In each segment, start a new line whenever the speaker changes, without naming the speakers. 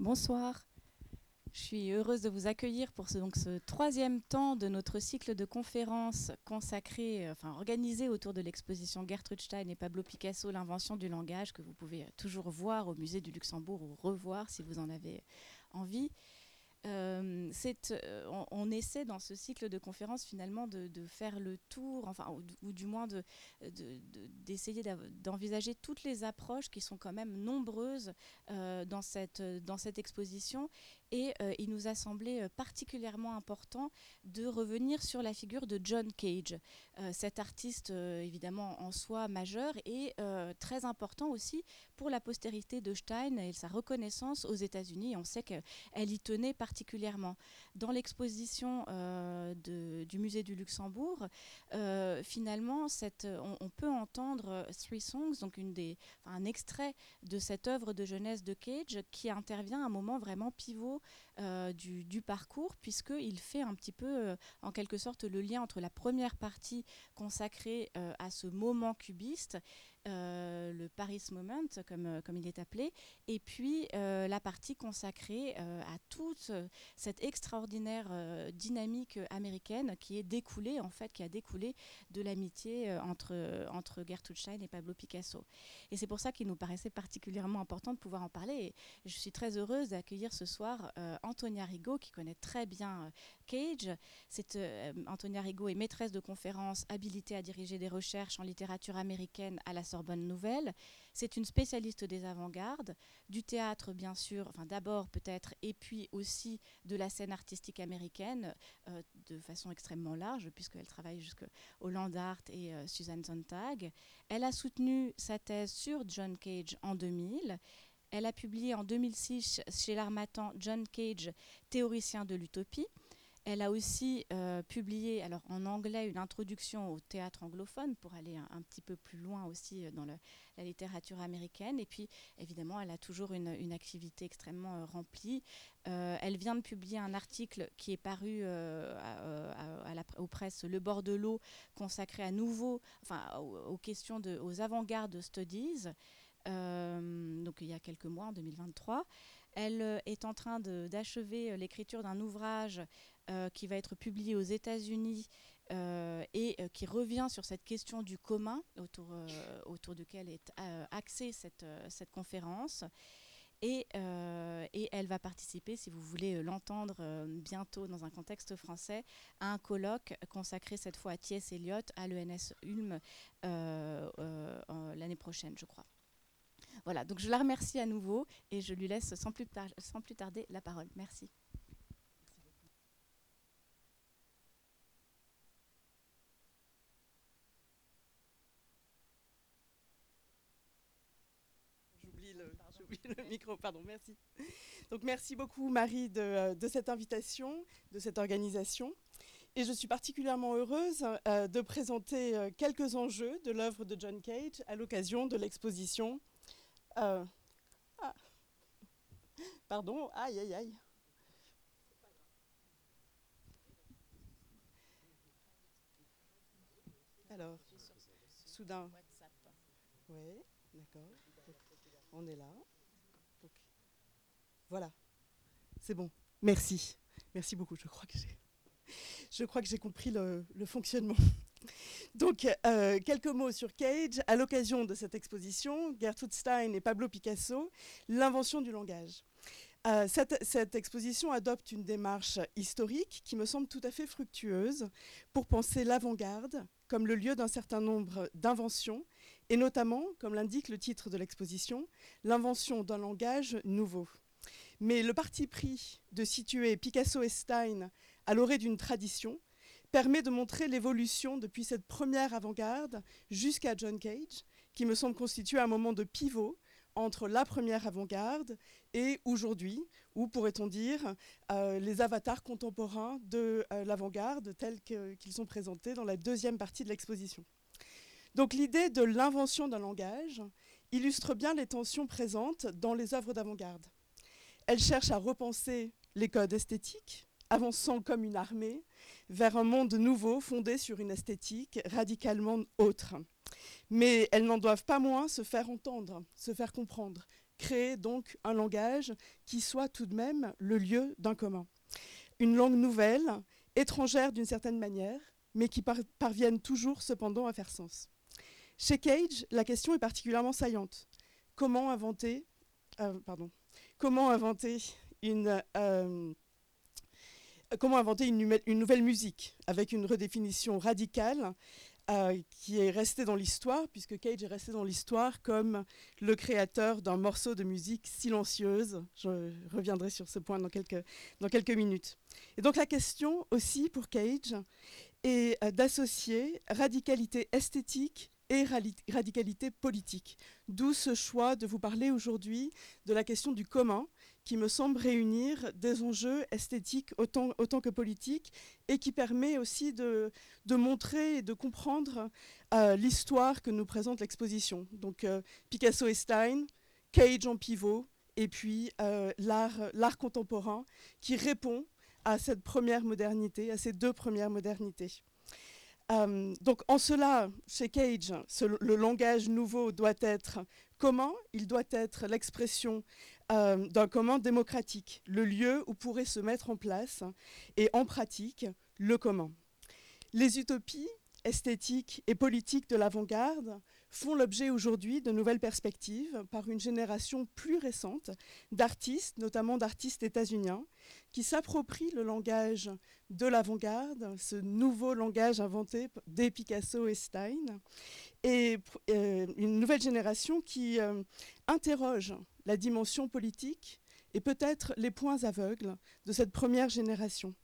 Bonsoir. Je suis heureuse de vous accueillir pour ce, troisième temps de notre cycle de conférences consacré, euh, enfin organisé autour de l'exposition Gertrude Stein et Pablo Picasso, l'invention du langage, que vous pouvez toujours voir au musée du Luxembourg ou revoir si vous en avez envie. Euh, euh, on, essaie dans ce cycle de conférences finalement de, faire le tour, enfin, ou, du moins d'essayer d'envisager toutes les approches qui sont quand même nombreuses euh, dans, cette, dans cette exposition et euh, il nous a semblé euh, particulièrement important de revenir sur la figure de John Cage, euh, cet artiste évidemment en soi majeur et très important aussi pour la postérité de Stein et sa reconnaissance aux États-Unis. On sait qu'elle y tenait particulièrement. Dans l'exposition du musée du Luxembourg, finalement, cette, on, peut entendre Three Songs, donc un extrait de cette œuvre de jeunesse de Cage qui intervient à un moment vraiment pivot euh, du, parcours, puisqu'il fait un petit peu, euh, en quelque sorte, le lien entre la première partie consacrée euh, à ce moment cubiste euh, le Paris Moment, comme, euh, comme il est appelé, et puis euh, la partie consacrée à toute cette extraordinaire dynamique américaine qui est découlée, en fait, qui a découlé de l'amitié entre, entre Gertrude Stein et Pablo Picasso. Et c'est pour ça qu'il nous paraissait particulièrement important de pouvoir en parler. Et je suis très heureuse d'accueillir ce soir Antonia Rigaud, qui connaît très bien Cage. C'est, Antonia Rigaud est maîtresse de conférences, habilitée à diriger des recherches en littérature américaine à la Sorbonne Nouvelle. C'est une spécialiste des avant-gardes, du théâtre bien sûr, enfin d'abord peut-être, et puis aussi de la scène artistique américaine euh, de façon extrêmement large, puisqu'elle travaille jusqu'au Land Art et euh, Susan Sontag. Elle a soutenu sa thèse sur John Cage en 2000. Elle a publié en 2006 chez l'Armatan John Cage, théoricien de l'utopie. Elle a aussi euh, publié alors en anglais une introduction au théâtre anglophone pour aller un, petit peu plus loin aussi euh, dans la littérature américaine. Et puis évidemment, elle a toujours une, activité extrêmement euh, remplie. elle vient de publier un article qui est paru à, la, aux presses Le bord de l'eau, consacré à nouveau enfin, aux, questions de, aux avant-garde studies. donc il y a quelques mois, en 2023. Elle est en train d'achever l'écriture d'un ouvrage qui va être publié aux États-Unis euh, et euh, qui revient sur cette question du commun autour, autour duquel est axée cette, cette conférence. Et, et, elle va participer, si vous voulez l'entendre bientôt dans un contexte français, à un colloque consacré cette fois à T.S. Eliot à l'ENS Ulm l'année prochaine, je crois. Voilà, donc je la remercie à nouveau et je lui laisse sans plus, sans plus tarder la parole. Merci.
le micro, pardon, merci. Donc merci beaucoup Marie de, cette invitation, de cette organisation. Et je suis particulièrement heureuse euh, de présenter euh, quelques enjeux de l'œuvre de John Cage à l'occasion de l'exposition. Euh, ah, pardon, aïe aïe aïe. Alors, soudain. Oui, d'accord. On est là. Voilà. C'est bon. Merci. Merci beaucoup. Je crois que j'ai, compris le, fonctionnement. Donc, euh, quelques mots sur Cage. À l'occasion de cette exposition, Gertrude Stein et Pablo Picasso, l'invention du langage. Euh, cette, exposition adopte une démarche historique qui me semble tout à fait fructueuse pour penser l'avant-garde comme le lieu d'un certain nombre d'inventions, et notamment, comme l'indique le titre de l'exposition, l'invention d'un langage nouveau. Mais le parti pris de situer Picasso et Stein à l'orée d'une tradition permet de montrer l'évolution depuis cette première avant-garde jusqu'à John Cage, qui me semble constituer un moment de pivot entre la première avant-garde et aujourd'hui, ou pourrait-on dire euh, les avatars contemporains de euh, l'avant-garde tels qu'ils sont présentés dans la deuxième partie de l'exposition. Donc l'idée de l'invention d'un langage illustre bien les tensions présentes dans les œuvres d'avant-garde. Elle cherche à repenser les codes esthétiques, avançant comme une armée vers un monde nouveau fondé sur une esthétique radicalement autre. Mais elles n'en doivent pas moins se faire entendre, se faire comprendre, créer donc un langage qui soit tout de même le lieu d'un commun. Une langue nouvelle, étrangère d'une certaine manière, mais qui parvienne toujours cependant à faire sens. Chez Cage, la question est particulièrement saillante. Comment inventer, euh, pardon, comment inventer une, euh, une, nouvelle musique avec une redéfinition radicale euh, qui est restée dans l'histoire, puisque Cage est resté dans l'histoire comme le créateur d'un morceau de musique silencieuse. Je reviendrai sur ce point dans quelques, dans quelques minutes. Et donc la question aussi pour Cage est euh, d'associer radicalité esthétique et radicalité politique. D'où ce choix de vous parler aujourd'hui de la question du commun, qui me semble réunir des enjeux esthétiques autant, que politiques et qui permet aussi de, de montrer et de comprendre euh, l'histoire que nous présente l'exposition. Donc euh, Picasso et Stein, Cage en pivot, et puis euh, l'art contemporain qui répond à cette première modernité, à ces deux premières modernités. Donc en cela, chez Cage, le langage nouveau doit être comment Il doit être l'expression euh, d'un commun démocratique, le lieu où pourrait se mettre en place et en pratique le commun. Les utopies esthétiques et politiques de l'avant-garde font l'objet aujourd'hui de nouvelles perspectives par une génération plus récente d'artistes, notamment d'artistes états-uniens, qui s'approprient le langage de l'avant-garde, ce nouveau langage inventé dès Picasso et Stein, et euh, une nouvelle génération qui euh, interroge la dimension politique et peut-être les points aveugles de cette première génération.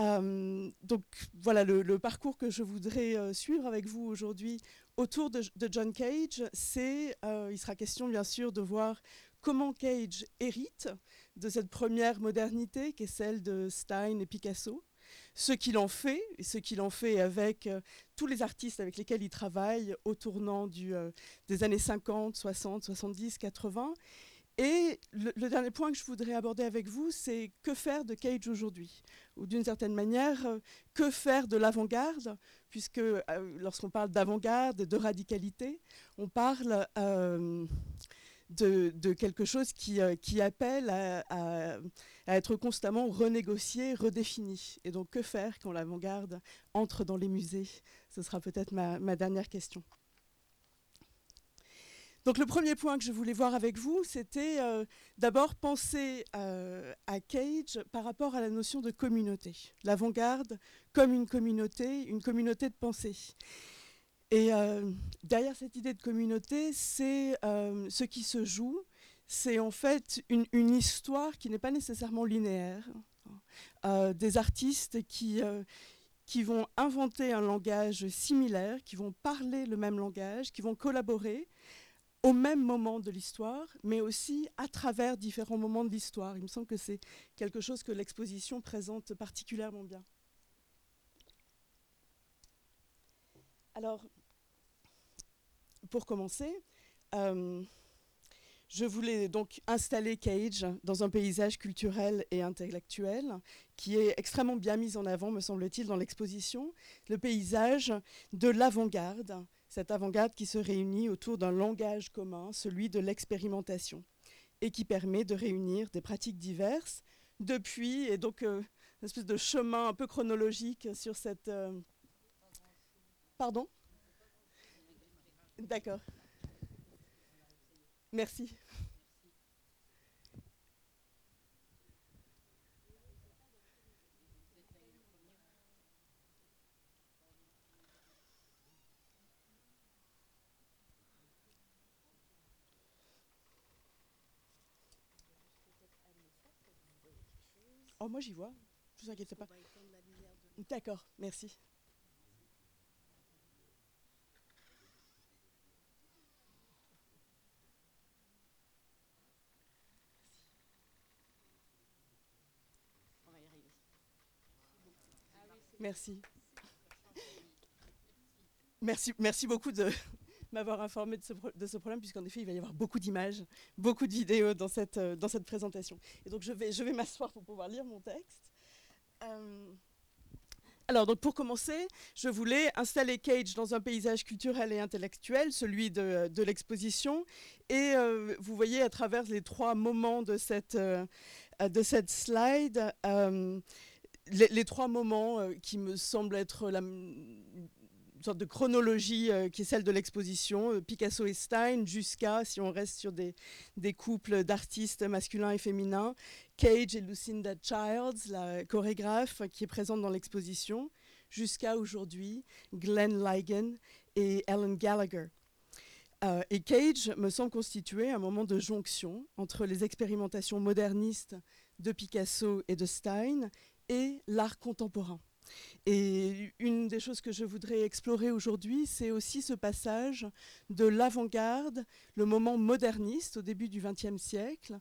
Euh, donc voilà le, parcours que je voudrais euh, suivre avec vous aujourd'hui autour de, John Cage. C'est, euh, il sera question bien sûr de voir comment Cage hérite de cette première modernité qui est celle de Stein et Picasso, ce qu'il en fait, et ce qu'il en fait avec tous les artistes avec lesquels il travaille au tournant des années 50, 60, 70, 80. Et le, dernier point que je voudrais aborder avec vous, c'est que faire de Cage aujourd'hui? Ou d'une certaine manière, que faire de l'avant-garde? Puisque lorsqu'on parle d'avant-garde de radicalité, on parle de, quelque chose qui, qui appelle à, être constamment renégocié, redéfini. Et donc, que faire quand l'avant-garde entre dans les musées? Ce sera peut-être ma, dernière question. Donc le premier point que je voulais voir avec vous, c'était euh, d'abord penser euh, à Cage par rapport à la notion de communauté. L'avant-garde comme une communauté, une communauté de pensée. Et euh, derrière cette idée de communauté, c'est ce qui se joue, c'est en fait une, histoire qui n'est pas nécessairement linéaire. des artistes qui, qui vont inventer un langage similaire, qui vont parler le même langage, qui vont collaborer au même moment de l'histoire, mais aussi à travers différents moments de l'histoire. Il me semble que c'est quelque chose que l'exposition présente particulièrement bien. Alors, pour commencer, euh, je voulais donc installer Cage dans un paysage culturel et intellectuel qui est extrêmement bien mis en avant, me semble-t-il, dans l'exposition, le paysage de l'avant-garde, cette avant-garde qui se réunit autour d'un langage commun, celui de l'expérimentation, et qui permet de réunir des pratiques diverses depuis, et donc euh, une espèce de chemin un peu chronologique sur cette... Euh, pardon? D'accord. Merci. Oh, moi j'y vois, ne vous inquiétez pas. D'accord, merci. Merci. Merci, merci beaucoup de m'avoir informé de ce, de ce problème, puisqu'en effet, il va y avoir beaucoup d'images, beaucoup de vidéos dans cette, euh, dans cette présentation. Et donc, je vais, je vais m'asseoir pour pouvoir lire mon texte. Euh, Alors, donc pour commencer, je voulais installer Cage dans un paysage culturel et intellectuel, celui de, l'exposition. Et euh, vous voyez à travers les trois moments de cette, de cette slide, les, trois moments qui me semblent être sorte de chronologie qui est celle de l'exposition, Picasso et Stein, jusqu'à, si on reste sur des, des couples d'artistes masculins et féminins, Cage et Lucinda Childs, la chorégraphe qui est présente dans l'exposition, jusqu'à aujourd'hui Glenn Ligon et Ellen Gallagher. Euh, et Cage me semble constituer un moment de jonction entre les expérimentations modernistes de Picasso et de Stein et l'art contemporain. Et une des choses que je voudrais explorer aujourd'hui, c'est aussi ce passage de l'avant-garde, le moment moderniste au début du XXe siècle,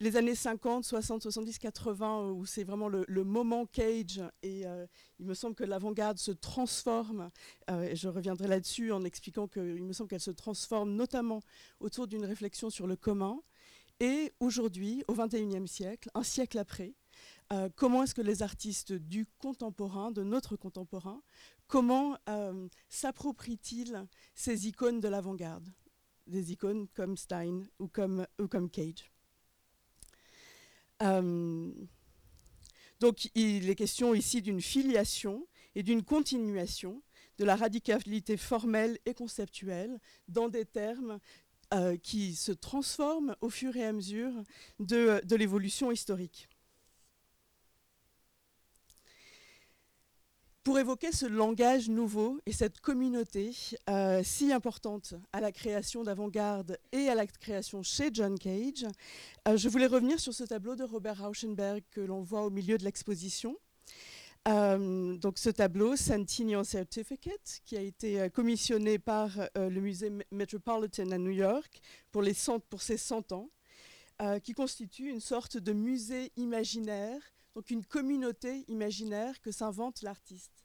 les années 50, 60, 70, 80, où c'est vraiment le, moment Cage, et euh, il me semble que l'avant-garde se transforme, euh, et je reviendrai là-dessus en expliquant qu'il me semble qu'elle se transforme notamment autour d'une réflexion sur le commun. Et aujourd'hui, au XXIe siècle, un siècle après, euh, comment est-ce que les artistes du contemporain, de notre contemporain, comment s'approprient-ils ces icônes de l'avant-garde? Des icônes comme Stein ou comme, Cage euh, donc il est question ici d'une filiation et d'une continuation de la radicalité formelle et conceptuelle dans des termes euh, qui se transforment au fur et à mesure de l'évolution historique. Pour évoquer ce langage nouveau et cette communauté euh, si importante à la création d'avant-garde et à la création chez John Cage, euh, je voulais revenir sur ce tableau de Robert Rauschenberg que l'on voit au milieu de l'exposition. Euh, donc ce tableau, Centennial Certificate, qui a été commissionné par le musée Metropolitan à New York pour, ses 100 ans, qui constitue une sorte de musée imaginaire donc une communauté imaginaire que s'invente l'artiste.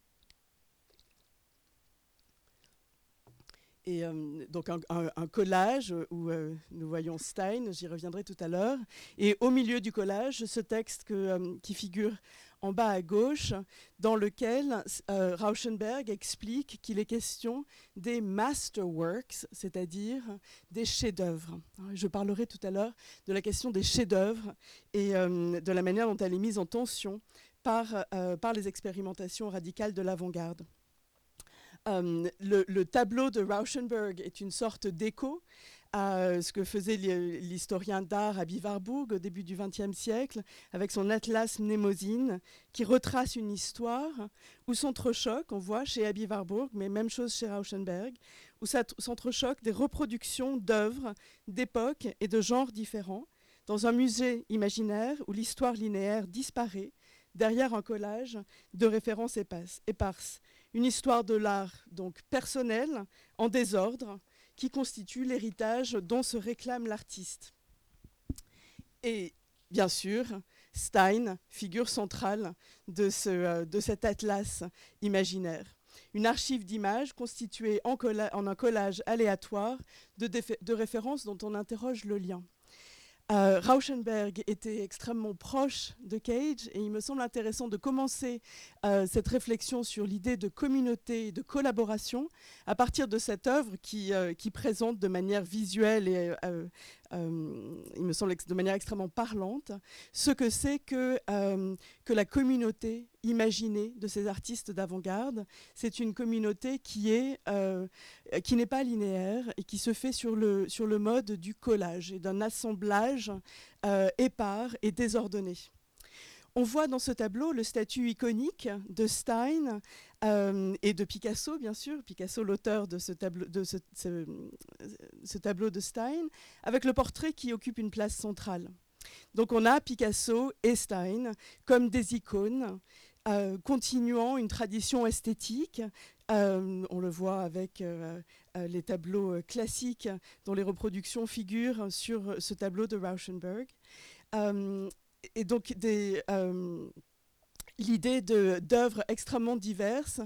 Et euh, donc un, collage où euh, nous voyons Stein, j'y reviendrai tout à l'heure. Et au milieu du collage, ce texte euh, qui figure en bas à gauche, dans lequel euh, Rauschenberg explique qu'il est question des masterworks, c'est-à-dire des chefs-d'œuvre. Je parlerai tout à l'heure de la question des chefs-d'œuvre et euh, de la manière dont elle est mise en tension par, euh, par les expérimentations radicales de l'avant-garde. le, le, tableau de Rauschenberg est une sorte d'écho à ce que faisait l'historien d'art à Warburg au début du XXe siècle, avec son Atlas Mnemosyne, qui retrace une histoire où s'entrechoquent, on voit chez Abby Warburg, mais même chose chez Rauschenberg, où s'entrechoquent des reproductions d'œuvres, d'époques et de genres différents, dans un musée imaginaire où l'histoire linéaire disparaît derrière un collage de références éparses. Une histoire de l'art donc personnelle, en désordre, qui constitue l'héritage dont se réclame l'artiste. Et bien sûr, Stein, figure centrale de, euh, cet atlas imaginaire. Une archive d'images constituée en, un collage aléatoire de références dont on interroge le lien. Euh, Rauschenberg était extrêmement proche de Cage et il me semble intéressant de commencer euh, cette réflexion sur l'idée de communauté et de collaboration à partir de cette œuvre qui, euh, qui présente de manière visuelle et euh, il me semble de manière extrêmement parlante, ce que c'est que, euh, que la communauté imaginée de ces artistes d'avant-garde, c'est une communauté euh, qui n'est pas linéaire et qui se fait sur le, sur le mode du collage et d'un assemblage épars et désordonné. On voit dans ce tableau le statut iconique de Stein euh, et de Picasso, bien sûr, Picasso l'auteur de, ce tableau, de Stein, avec le portrait qui occupe une place centrale. Donc on a Picasso et Stein comme des icônes, euh, continuant une tradition esthétique. Euh, on le voit avec les tableaux classiques dont les reproductions figurent sur ce tableau de Rauschenberg et donc euh, l'idée d'œuvres extrêmement diverses,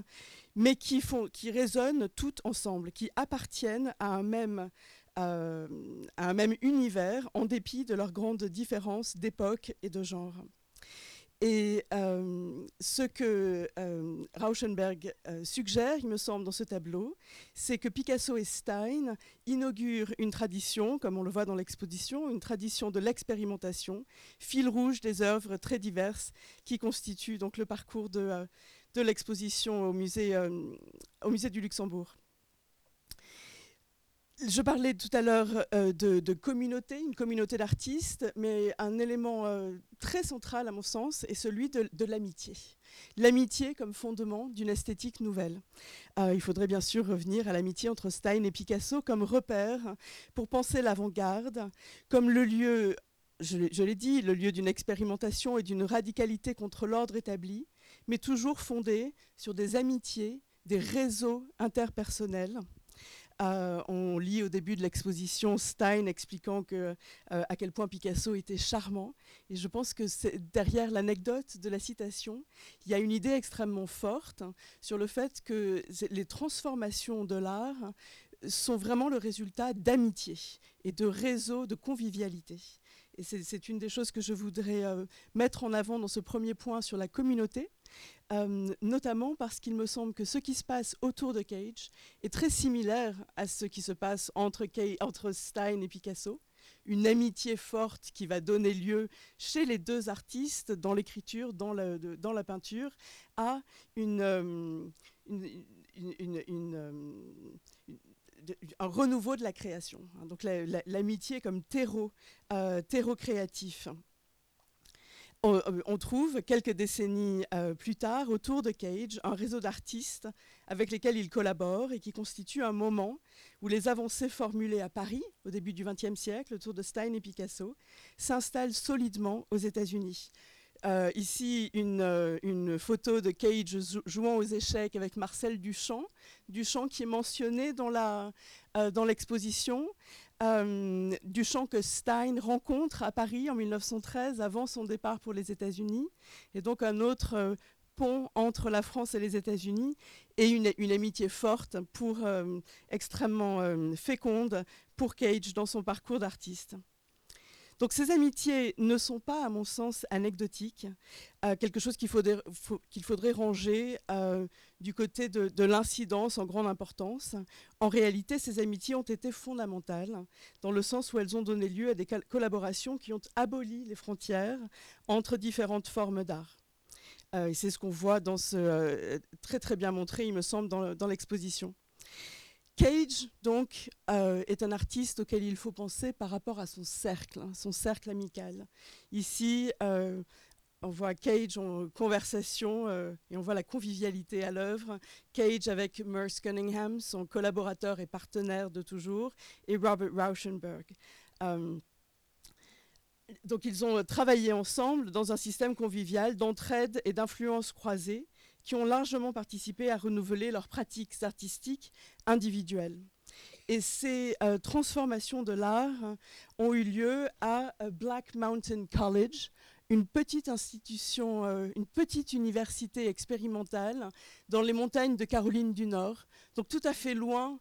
mais qui, font, qui résonnent toutes ensemble, qui appartiennent à un même, euh, à un même univers en dépit de leurs grandes différences d'époque et de genre. Et euh, ce que euh, Rauschenberg euh, suggère, il me semble, dans ce tableau, c'est que Picasso et Stein inaugurent une tradition, comme on le voit dans l'exposition, une tradition de l'expérimentation, fil rouge des œuvres très diverses qui constituent donc le parcours de, l'exposition au musée du Luxembourg. Je parlais tout à l'heure euh, de, communauté, une communauté d'artistes, mais un élément euh, très central à mon sens est celui de, l'amitié. L'amitié comme fondement d'une esthétique nouvelle. Euh, il faudrait bien sûr revenir à l'amitié entre Stein et Picasso comme repère pour penser l'avant-garde, comme le lieu, je l'ai dit, le lieu d'une expérimentation et d'une radicalité contre l'ordre établi, mais toujours fondé sur des amitiés, des réseaux interpersonnels euh, on lit au début de l'exposition Stein expliquant euh, à quel point Picasso était charmant. Et je pense que derrière l'anecdote de la citation, il y a une idée extrêmement forte sur le fait que les transformations de l'art sont vraiment le résultat d'amitié et de réseaux de convivialité. C'est une des choses que je voudrais euh, mettre en avant dans ce premier point sur la communauté. Euh, notamment parce qu'il me semble que ce qui se passe autour de Cage est très similaire à ce qui se passe entre, Stein et Picasso. Une amitié forte qui va donner lieu chez les deux artistes, dans l'écriture, dans, dans, la peinture, à une, euh, euh, un renouveau de la création. Hein. Donc l'amitié comme terreau, terreau créatif. Euh, on, trouve quelques décennies euh, plus tard autour de Cage un réseau d'artistes avec lesquels il collabore et qui constitue un moment où les avancées formulées à Paris au début du XXe siècle autour de Stein et Picasso s'installent solidement aux États-Unis. Euh, ici, une, photo de Cage jouant aux échecs avec Marcel Duchamp, Duchamp qui est mentionné dans l'exposition, euh, du chant que Stein rencontre à Paris en 1913 avant son départ pour les États-Unis, et donc un autre euh, pont entre la France et les États-Unis, et une, amitié forte, pour, euh, extrêmement féconde pour Cage dans son parcours d'artiste. Donc ces amitiés ne sont pas, à mon sens, anecdotiques, euh, quelque chose qu'il faudrait, ranger euh, du côté de, l'incidence en grande importance. En réalité, ces amitiés ont été fondamentales, dans le sens où elles ont donné lieu à des collaborations qui ont aboli les frontières entre différentes formes d'art. Euh, et c'est ce qu'on voit très très bien montré, il me semble, dans l'exposition. Cage, donc, euh, est un artiste auquel il faut penser par rapport à son cercle, hein, son cercle amical. Ici, euh, on voit Cage en conversation euh, et on voit la convivialité à l'œuvre. Cage avec Merce Cunningham, son collaborateur et partenaire de toujours, et Robert Rauschenberg. donc ils ont travaillé ensemble dans un système convivial d'entraide et d'influence croisée qui ont largement participé à renouveler leurs pratiques artistiques individuelles. Et ces euh, transformations de l'art ont eu lieu à euh, Black Mountain College, une petite institution, euh, une petite université expérimentale dans les montagnes de Caroline du Nord, donc tout à fait loin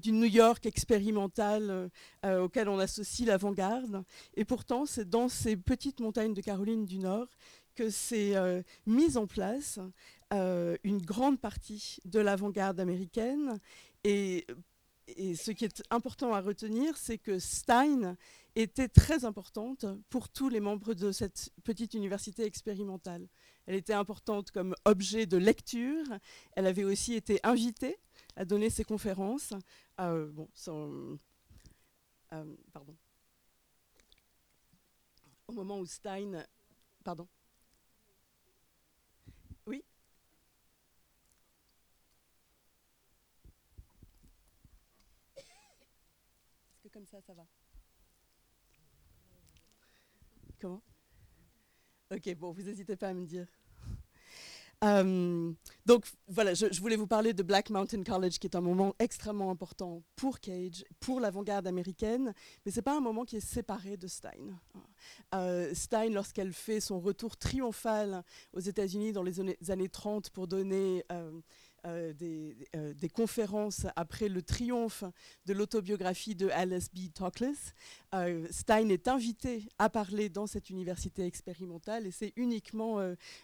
du New York expérimental auquel on associe l'avant-garde. Et pourtant, c'est dans ces petites montagnes de Caroline du Nord que s'est mise en place euh, une grande partie de l'avant-garde américaine. Et, ce qui est important à retenir, c'est que Stein était très importante pour tous les membres de cette petite université expérimentale. Elle était importante comme objet de lecture. Elle avait aussi été invitée à donner ses conférences. Euh, euh. Au moment où Stein... Pardon comme ça, ça va. Comment? Ok, bon, vous n'hésitez pas à me dire. Euh, donc voilà, je, voulais vous parler de Black Mountain College, qui est un moment extrêmement important pour Cage, pour l'avant-garde américaine, mais ce n'est pas un moment qui est séparé de Stein. Euh, Stein, lorsqu'elle fait son retour triomphal aux États-Unis dans les années 30 pour donner euh, des, des, conférences après le triomphe de l'autobiographie de Alice B. Toklas, Stein est invité à parler dans cette université expérimentale et c'est uniquement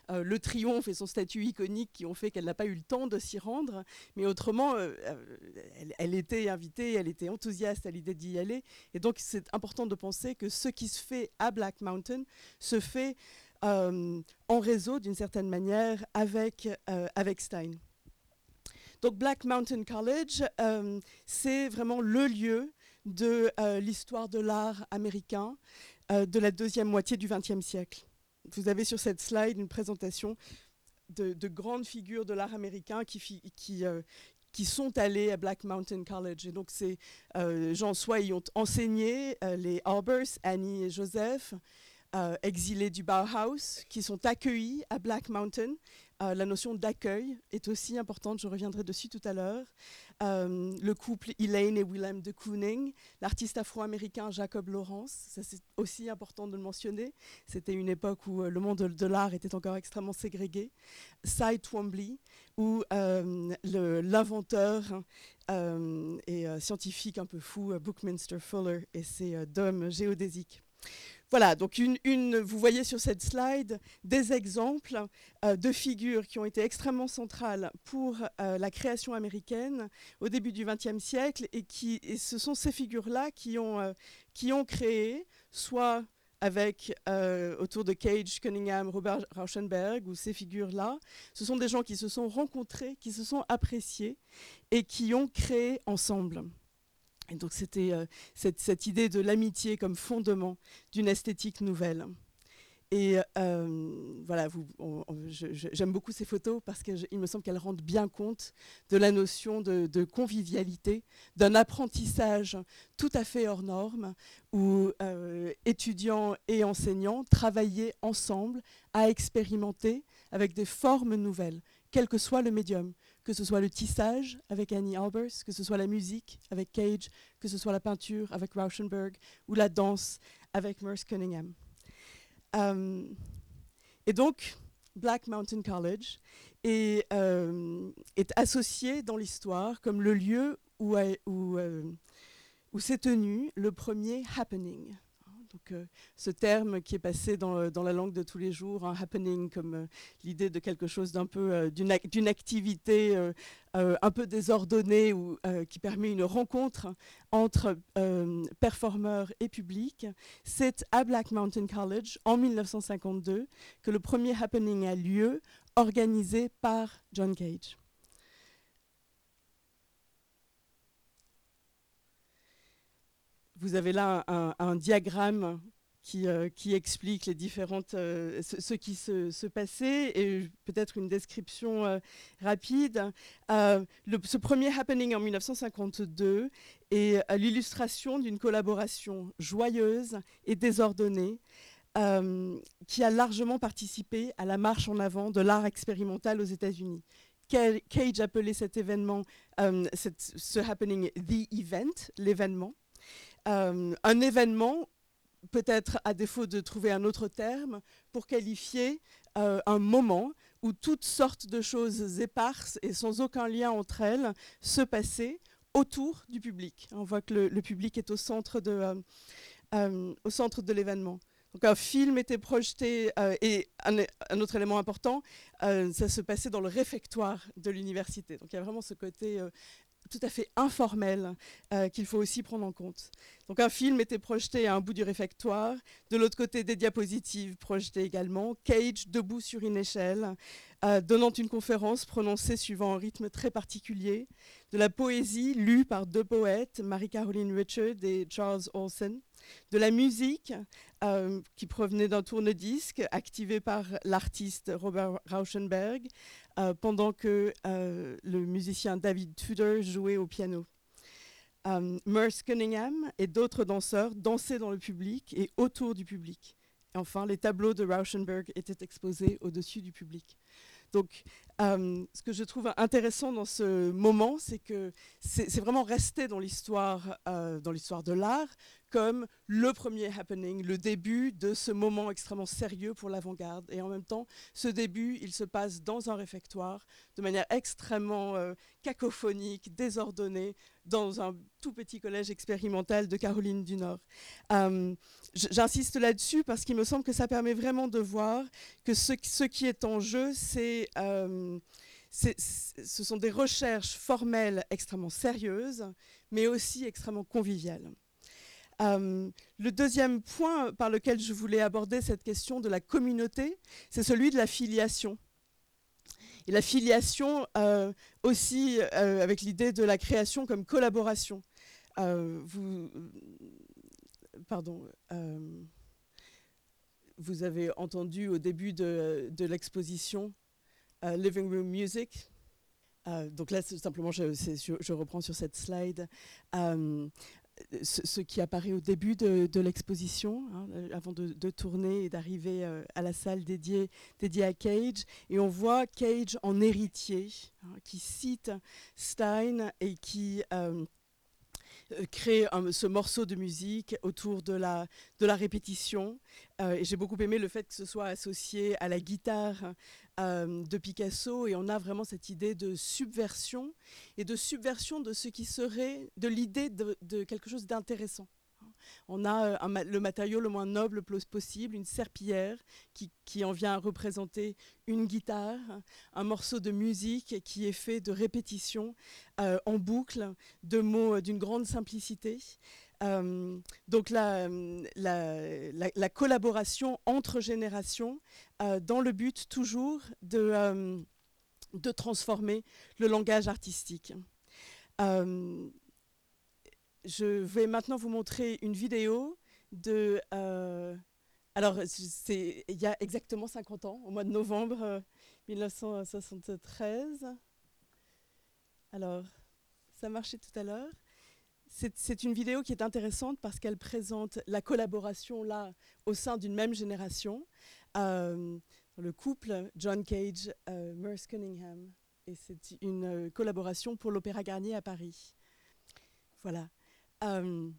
le triomphe et son statut iconique qui ont fait qu'elle n'a pas eu le temps de s'y rendre, mais autrement, elle, elle, était invitée, elle était enthousiaste à l'idée d'y aller, et donc c'est important de penser que ce qui se fait à Black Mountain se fait euh, en réseau d'une certaine manière avec, euh, avec Stein. Donc Black Mountain College, euh, c'est vraiment le lieu de l'histoire de l'art américain de la deuxième moitié du XXe siècle. Vous avez sur cette slide une présentation de, grandes figures de l'art américain qui, sont allés à Black Mountain College. Et donc, ces gens, soit y ont enseigné, les Albers, Annie et Joseph, euh, exilés du Bauhaus qui sont accueillis à Black Mountain. Euh, la notion d'accueil est aussi importante, je reviendrai dessus tout à l'heure. Euh, le couple Elaine et Willem de Kooning, l'artiste afro-américain Jacob Lawrence, ça c'est aussi important de le mentionner. C'était une époque où le monde de, l'art était encore extrêmement ségrégué. Cy Twombly, ou l'inventeur et scientifique un peu fou Bookminster Fuller et ses dômes géodésiques. Voilà, donc une, vous voyez sur cette slide des exemples euh, de figures qui ont été extrêmement centrales pour euh, la création américaine au début du XXe siècle et, qui, ce sont ces figures-là qui, ont euh, qui ont créé, soit avec autour de Cage, Cunningham, Robert Rauschenberg ou ces figures-là, ce sont des gens qui se sont rencontrés, qui se sont appréciés et qui ont créé ensemble. Et donc c'était euh, cette, idée de l'amitié comme fondement d'une esthétique nouvelle. Et euh, voilà, j'aime beaucoup ces photos parce qu'il me semble qu'elles rendent bien compte de la notion de, convivialité, d'un apprentissage tout à fait hors norme, où euh, étudiants et enseignants travaillaient ensemble à expérimenter avec des formes nouvelles, quel que soit le médium que ce soit le tissage avec Annie Albers, que ce soit la musique avec Cage, que ce soit la peinture avec Rauschenberg ou la danse avec Merce Cunningham. Euh, et donc, Black Mountain College est, euh, est associé dans l'histoire comme le lieu où, euh, où s'est tenu le premier happening. Donc, euh, ce terme qui est passé dans, euh, dans, la langue de tous les jours, un happening, comme euh, l'idée de quelque chose d'un peu d'une activité un peu désordonnée ou qui permet une rencontre entre performeurs et public, c'est à Black Mountain College en 1952 que le premier happening a lieu, organisé par John Cage. Vous avez là un, diagramme qui, euh, qui, explique les différentes, euh, ce, qui se, passait et peut-être une description euh, rapide. ce premier happening en 1952 est l'illustration d'une collaboration joyeuse et désordonnée qui a largement participé à la marche en avant de l'art expérimental aux États-Unis. Cage appelait cet événement, ce happening, the event, l'événement. Euh, un événement, peut-être à défaut de trouver un autre terme, pour qualifier euh, un moment où toutes sortes de choses éparses et sans aucun lien entre elles se passaient autour du public. On voit que le, public est au centre de, euh, au centre de l'événement. Donc un film était projeté et un, un, autre élément important, ça se passait dans le réfectoire de l'université. Donc il y a vraiment ce côté tout à fait informel euh, qu'il faut aussi prendre en compte. Donc un film était projeté à un bout du réfectoire, de l'autre côté des diapositives projetées également, Cage debout sur une échelle, euh, donnant une conférence prononcée suivant un rythme très particulier, de la poésie lue par deux poètes, Marie-Caroline Richard et Charles Olsen, de la musique euh, qui provenait d'un tourne-disque activé par l'artiste Robert Rauschenberg, euh, pendant que euh, le musicien David Tudor jouait au piano. Euh, Merce Cunningham et d'autres danseurs dansaient dans le public et autour du public. Et enfin, les tableaux de Rauschenberg étaient exposés au-dessus du public. Donc, ce que je trouve intéressant dans ce moment, c'est que c'est vraiment resté dans l'histoire, dans l'histoire de l'art, comme le premier happening, le début de ce moment extrêmement sérieux pour l'avant-garde. Et en même temps, ce début, il se passe dans un réfectoire de manière extrêmement euh, cacophonique, désordonnée, dans un tout petit collège expérimental de Caroline du Nord. Euh, j'insiste là-dessus parce qu'il me semble que ça permet vraiment de voir que ce, qui est en jeu, c'est... Euh, ce sont des recherches formelles extrêmement sérieuses, mais aussi extrêmement conviviales. Euh, le deuxième point par lequel je voulais aborder cette question de la communauté, c'est celui de la filiation. Et la filiation euh, aussi euh, avec l'idée de la création comme collaboration. vous, avez entendu au début de, l'exposition Living Room Music. donc là, simplement, je, reprends sur cette slide ce, qui apparaît au début de, l'exposition, hein, euh, avant de, tourner et d'arriver euh, à la salle dédiée, à Cage. Et on voit Cage en héritier, hein, qui cite Stein et qui euh, crée ce morceau de musique autour de la, de la répétition. et j'ai beaucoup aimé le fait que ce soit associé à la guitare euh, de Picasso et on a vraiment cette idée de subversion et de subversion de ce qui serait de l'idée de, quelque chose d'intéressant. On a euh, le matériau le moins noble possible, une serpillière qui, en vient à représenter une guitare, un morceau de musique qui est fait de répétitions euh, en boucle, de mots d'une grande simplicité. Euh, donc la, la, collaboration entre générations euh, dans le but toujours de, euh, de transformer le langage artistique. je vais maintenant vous montrer une vidéo de... alors, c'est il y a exactement 50 ans, au mois de novembre 1973. Alors, ça marchait tout à l'heure. C'est une vidéo qui est intéressante parce qu'elle présente la collaboration là au sein d'une même génération. Euh, le couple John Cage, euh, Merce Cunningham. Et c'est une euh, collaboration pour l'Opéra Garnier à Paris. Voilà. Euh,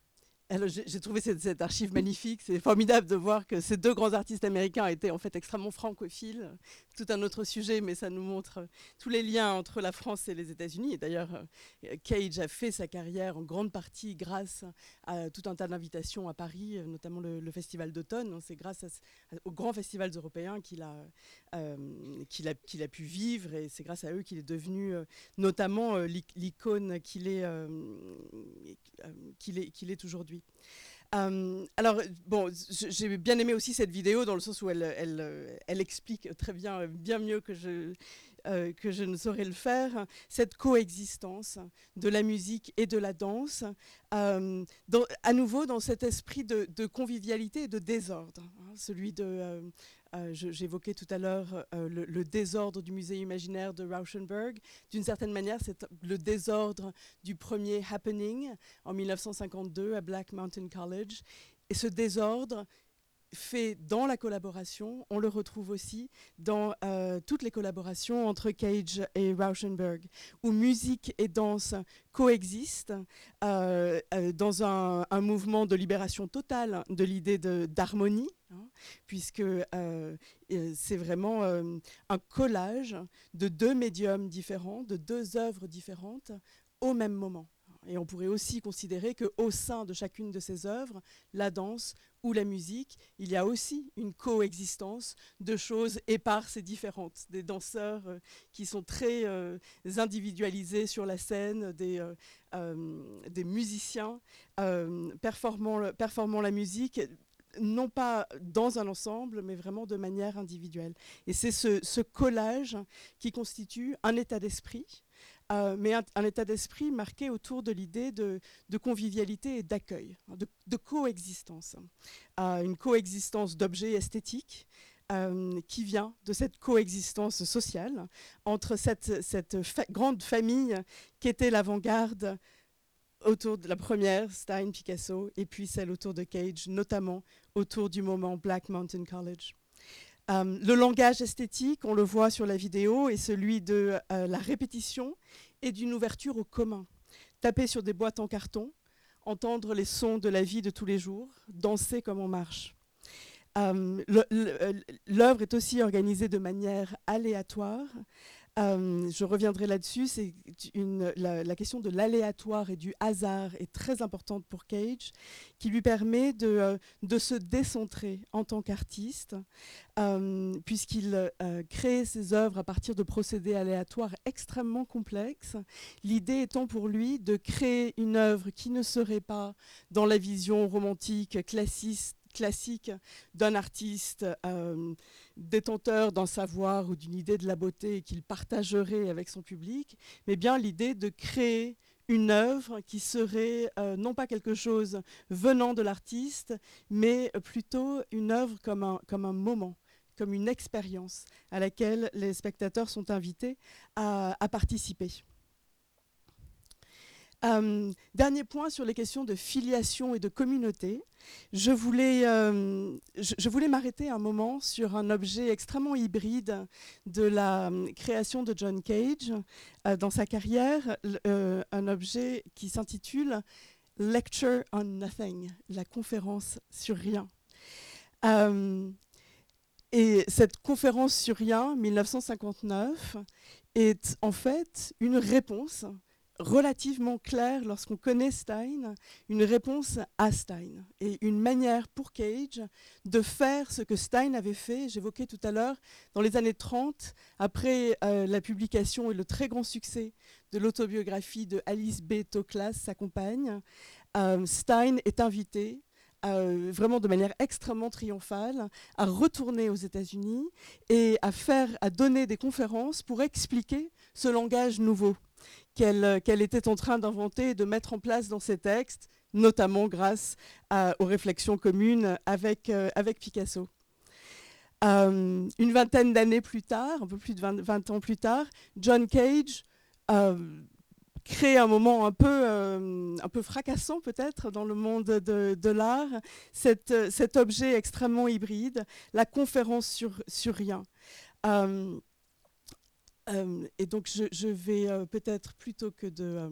j'ai trouvé cette, archive magnifique. C'est formidable de voir que ces deux grands artistes américains étaient en fait extrêmement francophiles. Tout un autre sujet, mais ça nous montre tous les liens entre la France et les États-Unis. Et d'ailleurs, euh, Cage a fait sa carrière en grande partie grâce à tout un tas d'invitations à Paris, notamment le, Festival d'automne. C'est grâce aux grands festivals européens qu'il a, euh, qu'il a, pu vivre et c'est grâce à eux qu'il est devenu euh, notamment l'icône qu'il est, qu'il est, qu'il est aujourd'hui. Euh, alors, bon, j'ai bien aimé aussi cette vidéo dans le sens où elle, elle explique très bien, bien mieux que je, euh, que je ne saurais le faire, cette coexistence de la musique et de la danse, euh, à nouveau dans cet esprit de, convivialité et de désordre, hein, celui de, euh, j'évoquais tout à l'heure euh, le, désordre du musée imaginaire de Rauschenberg. D'une certaine manière, c'est le désordre du premier happening en 1952 à Black Mountain College. Et ce désordre, fait dans la collaboration, on le retrouve aussi dans euh, toutes les collaborations entre Cage et Rauschenberg, où musique et danse coexistent euh, euh, dans un, mouvement de libération totale de l'idée d'harmonie, hein, puisque c'est vraiment un collage de deux médiums différents, de deux œuvres différentes au même moment. Et on pourrait aussi considérer qu'au sein de chacune de ces œuvres, la danse ou la musique, il y a aussi une coexistence de choses éparses et différentes. Des danseurs euh, qui sont très euh, individualisés sur la scène, des, euh, musiciens performant, la musique non pas dans un ensemble, mais vraiment de manière individuelle. Et c'est ce, ce, collage qui constitue un état d'esprit, mais un, état d'esprit marqué autour de l'idée de, convivialité et d'accueil, hein, de, coexistence. Euh, une coexistence d'objets esthétiques euh, qui vient de cette coexistence sociale entre cette grande famille qui était l'avant-garde autour de la première, Stein, Picasso, et puis celle autour de Cage, notamment autour du moment Black Mountain College. Euh, le langage esthétique, on le voit sur la vidéo, est celui de euh, la répétition et d'une ouverture au commun. Taper sur des boîtes en carton, entendre les sons de la vie de tous les jours, danser comme on marche. L'œuvre est aussi organisée de manière aléatoire, euh, je reviendrai là-dessus. C'est la, question de l'aléatoire et du hasard est très importante pour Cage, qui lui permet de, euh, se décentrer en tant qu'artiste, euh, puisqu'il crée ses œuvres à partir de procédés aléatoires extrêmement complexes. L'idée étant pour lui de créer une œuvre qui ne serait pas dans la vision romantique classiste classique d'un artiste euh, détenteur d'un savoir ou d'une idée de la beauté qu'il partagerait avec son public, mais bien l'idée de créer une œuvre qui serait euh, non pas quelque chose venant de l'artiste, mais plutôt une œuvre comme un, comme un moment, comme une expérience à laquelle les spectateurs sont invités à participer. Euh, dernier point sur les questions de filiation et de communauté. Je voulais, euh, voulais m'arrêter un moment sur un objet extrêmement hybride de la euh, création de John Cage dans sa carrière, un objet qui s'intitule Lecture on Nothing, la conférence sur rien. et cette conférence sur rien, 1959, est en fait une réponse relativement clair lorsqu'on connaît Stein, une réponse à Stein et une manière pour Cage de faire ce que Stein avait fait, j'évoquais tout à l'heure, dans les années 30, après euh, la publication et le très grand succès de l'autobiographie de Alice B. Toklas, sa compagne. Euh, Stein est invité euh, vraiment de manière extrêmement triomphale, à retourner aux États-Unis et à faire, à donner des conférences pour expliquer ce langage nouveau euh, qu'elle était en train d'inventer et de mettre en place dans ses textes, notamment grâce aux réflexions communes avec, euh, avec Picasso. Euh, une vingtaine d'années plus tard, un peu plus de 20, ans plus tard, John Cage crée un moment un peu, un peu fracassant peut-être dans le monde de, l'art, cet, objet extrêmement hybride, la conférence sur, sur rien. Et donc, je, vais euh, peut-être, plutôt que de euh,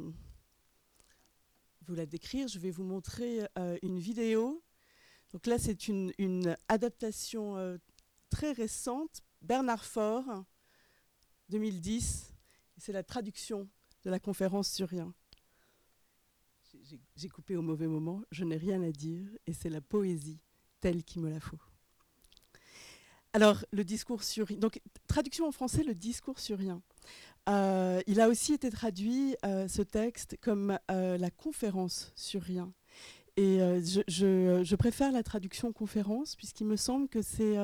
vous la décrire, je vais vous montrer une vidéo. Donc là, c'est une, une, adaptation très récente, Bernard Faure, 2010. C'est la traduction de la conférence sur rien. J'ai coupé au mauvais moment, je n'ai rien à dire, et c'est la poésie telle qu'il me la faut. Alors, le discours sur... Donc, traduction en français, le discours sur rien. Euh, il a aussi été traduit, euh, ce texte, comme euh, la conférence sur rien. Et je, préfère la traduction conférence, puisqu'il me semble que c'est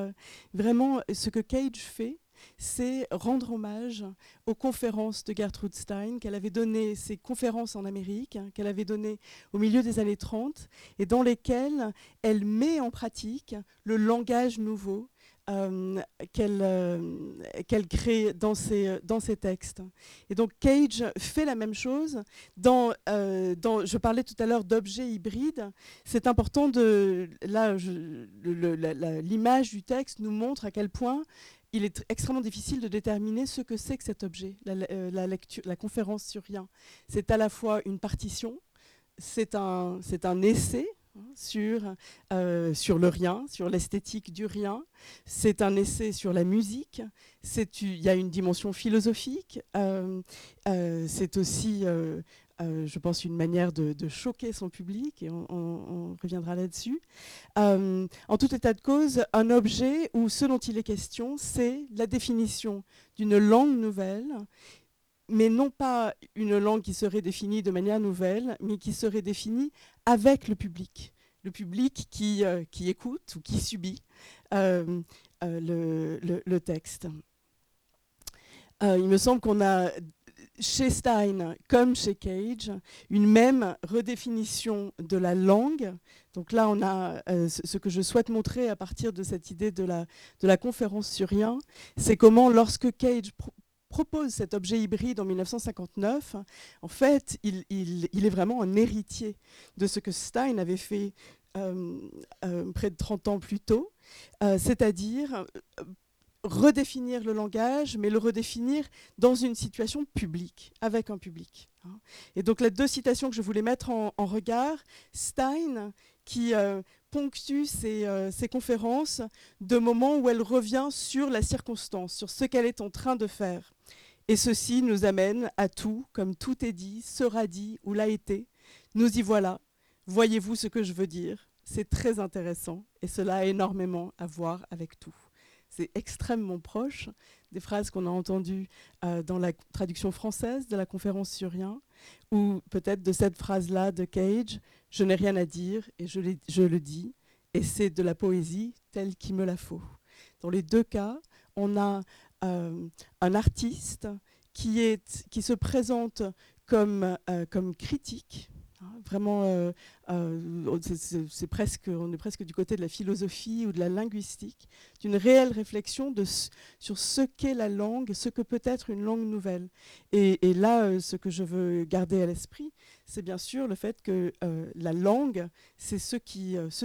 vraiment ce que Cage fait, c'est rendre hommage aux conférences de Gertrude Stein, qu'elle avait données, ces conférences en Amérique, hein, qu'elle avait données au milieu des années 30, et dans lesquelles elle met en pratique le langage nouveau euh, euh, qu'elle crée dans ses, dans ses textes. Et donc Cage fait la même chose. Dans, euh, je parlais tout à l'heure d'objets hybrides. C'est important de... Là, l'image du texte nous montre à quel point il est extrêmement difficile de déterminer ce que c'est que cet objet, la, lecture, la conférence sur rien. C'est à la fois une partition, c'est un essai, sur, euh, sur le rien, sur l'esthétique du rien. C'est un essai sur la musique. Il y a une dimension philosophique. Euh, euh, c'est aussi, je pense, une manière de, choquer son public, et on, reviendra là-dessus. en tout état de cause, un objet où ce dont il est question, c'est la définition d'une langue nouvelle mais non pas une langue qui serait définie de manière nouvelle, mais qui serait définie avec le public. Le public qui, euh, qui écoute ou qui subit euh, euh, le, le, texte. il me semble qu'on a chez Stein, comme chez Cage, une même redéfinition de la langue. Donc là, on a ce que je souhaite montrer à partir de cette idée de la, de la conférence sur rien, c'est comment lorsque Cage propose cet objet hybride en 1959, en fait, il, est vraiment un héritier de ce que Stein avait fait euh, euh, près de 30 ans plus tôt, euh, c'est-à-dire redéfinir le langage, mais le redéfinir dans une situation publique, avec un public. Hein. Et donc les deux citations que je voulais mettre en, regard, Stein, qui ponctue ses, ses, conférences de moments où elle revient sur la circonstance, sur ce qu'elle est en train de faire. Et ceci nous amène à tout, comme tout est dit, sera dit ou l'a été. Nous y voilà. Voyez-vous ce que je veux dire? C'est très intéressant et cela a énormément à voir avec tout. C'est extrêmement proche des phrases qu'on a entendues euh, dans la traduction française de la conférence sur rien, ou peut-être de cette phrase-là de Cage, Je n'ai rien à dire et je, le dis, et c'est de la poésie telle qu'il me la faut. Dans les deux cas, on a euh, un artiste qui, se présente comme, euh, critique, vraiment, euh, c'est presque, on est presque du côté de la philosophie ou de la linguistique, d'une réelle réflexion sur ce qu'est la langue, ce que peut être une langue nouvelle. Et, là, ce que je veux garder à l'esprit, c'est bien sûr le fait que la langue, c'est ce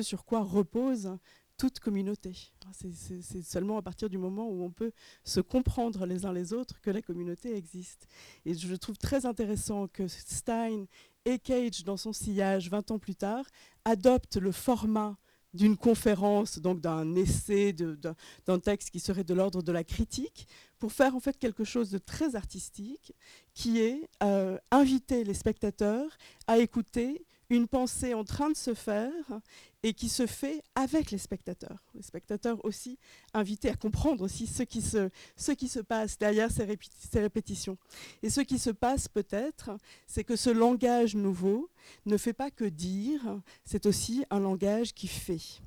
sur quoi repose toute communauté. C'est seulement à partir du moment où on peut se comprendre les uns les autres que la communauté existe. Et je trouve très intéressant que Stein et Cage, dans son sillage 20 ans plus tard, adoptent le format d'une conférence, donc d'un essai, d'un texte qui serait de l'ordre de la critique, pour faire en fait quelque chose de très artistique, qui est euh, inviter les spectateurs à écouter une pensée en train de se faire et qui se fait avec les spectateurs. Les spectateurs aussi invités à comprendre aussi ce qui se, passe derrière ces, ces répétitions. Et ce qui se passe peut-être, c'est que ce langage nouveau ne fait pas que dire, c'est aussi un langage qui fait.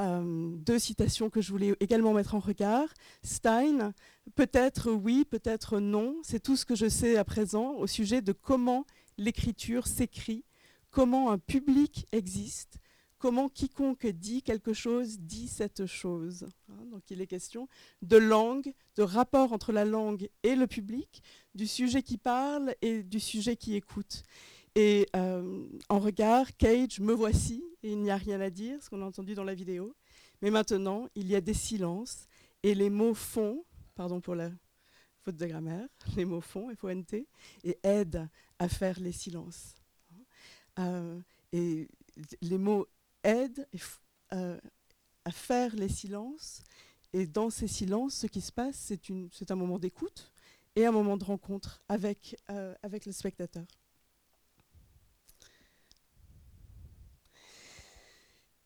Euh, deux citations que je voulais également mettre en regard. Stein, peut-être oui, peut-être non, c'est tout ce que je sais à présent au sujet de comment l'écriture s'écrit, comment un public existe, comment quiconque dit quelque chose dit cette chose. Hein. donc il est question de langue, de rapport entre la langue et le public, du sujet qui parle et du sujet qui écoute. Et euh, en regard, Cage, me voici, et il n'y a rien à dire, ce qu'on a entendu dans la vidéo. Mais maintenant, il y a des silences, et les mots font, pardon pour la faute de grammaire, les mots font, F-O-N-T, et aident à faire les silences. Euh, et les mots aident euh, à faire les silences. Et dans ces silences, ce qui se passe, c'est un moment d'écoute et un moment de rencontre avec, euh, le spectateur.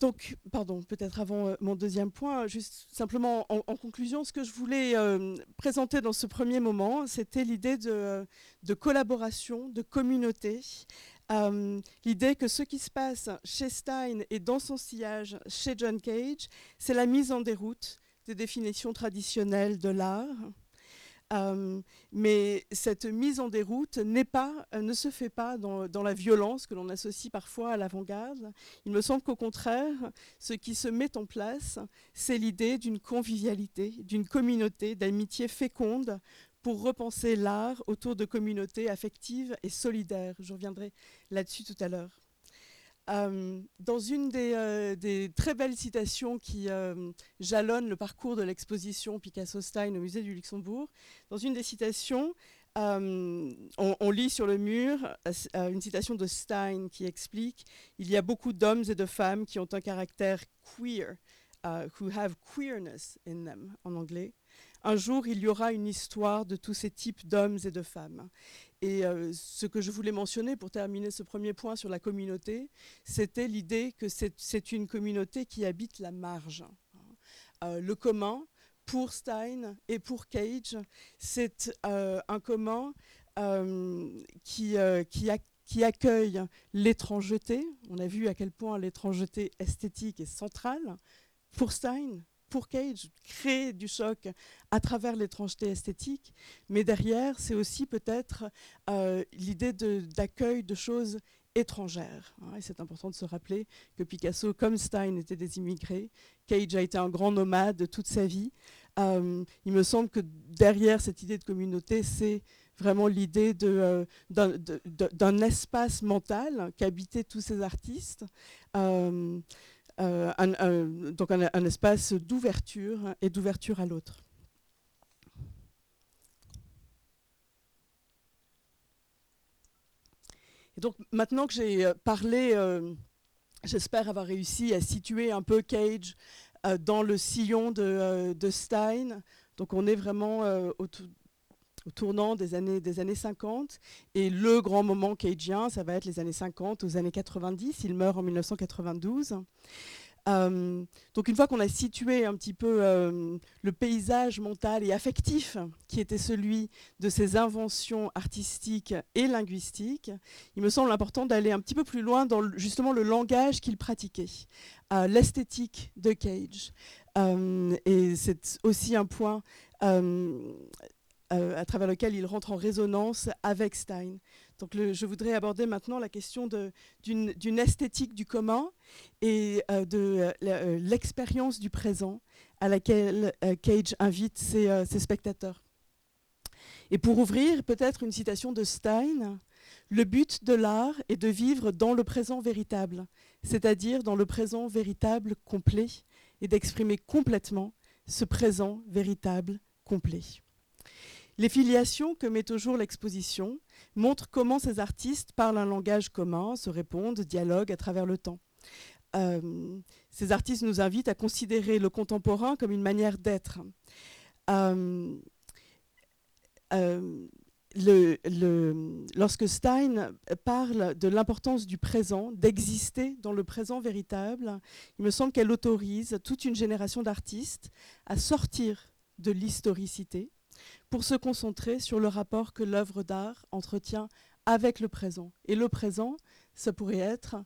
Donc, pardon, peut-être avant mon deuxième point, juste simplement en, conclusion, ce que je voulais présenter dans ce premier moment, c'était l'idée de, collaboration, de communauté, euh, l'idée que ce qui se passe chez Stein et dans son sillage chez John Cage, c'est la mise en déroute des définitions traditionnelles de l'art. Euh, mais cette mise en déroute pas, euh, ne se fait pas dans, dans la violence que l'on associe parfois à l'avant-garde. Il me semble qu'au contraire, ce qui se met en place, c'est l'idée d'une convivialité, d'une communauté, d'amitié féconde pour repenser l'art autour de communautés affectives et solidaires. Je reviendrai là-dessus tout à l'heure. Euh, dans une euh, des, très belles citations qui euh, jalonnent le parcours de l'exposition Picasso-Stein au musée du Luxembourg, dans une des citations, on, lit sur le mur une citation de Stein qui explique Il y a beaucoup d'hommes et de femmes qui ont un caractère queer, who have queerness in them en anglais un jour, il y aura une histoire de tous ces types d'hommes et de femmes. Et euh, ce que je voulais mentionner pour terminer ce premier point sur la communauté, c'était l'idée que c'est une communauté qui habite la marge. Euh, le commun, pour Stein et pour Cage, c'est euh, un commun qui, qui, qui accueille l'étrangeté. On a vu à quel point l'étrangeté esthétique est centrale pour Stein, pour Cage, créer du choc à travers l'étrangeté esthétique, mais derrière, c'est aussi peut-être euh, l'idée d'accueil de, choses étrangères. Hein, et c'est important de se rappeler que Picasso, comme Stein, étaient des immigrés. Cage a été un grand nomade toute sa vie. Euh, il me semble que derrière cette idée de communauté, c'est vraiment l'idée euh, d'un espace mental qu'habitaient tous ces artistes. Euh, un, donc un, espace d'ouverture et d'ouverture à l'autre. Et donc maintenant que j'ai euh, parlé, euh, j'espère avoir réussi à situer un peu Cage dans le sillon de, de, Stein. Donc on est vraiment autour au tournant des années, des années 50. Et le grand moment cagien, ça va être les années 50 aux années 90. Il meurt en 1992. Euh, donc une fois qu'on a situé un petit peu euh, le paysage mental et affectif qui était celui de ses inventions artistiques et linguistiques, il me semble important d'aller un petit peu plus loin dans justement le langage qu'il pratiquait, euh, l'esthétique de Cage. et c'est aussi un point euh, à travers lequel il rentre en résonance avec Stein. Donc je voudrais aborder maintenant la question d'une esthétique du commun et euh, de euh, l'expérience du présent à laquelle Cage invite ses, ses, spectateurs. Et pour ouvrir, peut-être une citation de Stein, le but de l'art est de vivre dans le présent véritable, c'est-à-dire dans le présent véritable complet, et d'exprimer complètement ce présent véritable complet. Les filiations que met au jour l'exposition montrent comment ces artistes parlent un langage commun, se répondent, dialoguent à travers le temps. Euh, ces artistes nous invitent à considérer le contemporain comme une manière d'être. Euh, euh, lorsque Stein parle de l'importance du présent, d'exister dans le présent véritable, il me semble qu'elle autorise toute une génération d'artistes à sortir de l'historicité, pour se concentrer sur le rapport que l'œuvre d'art entretient avec le présent. Et le présent, ça pourrait être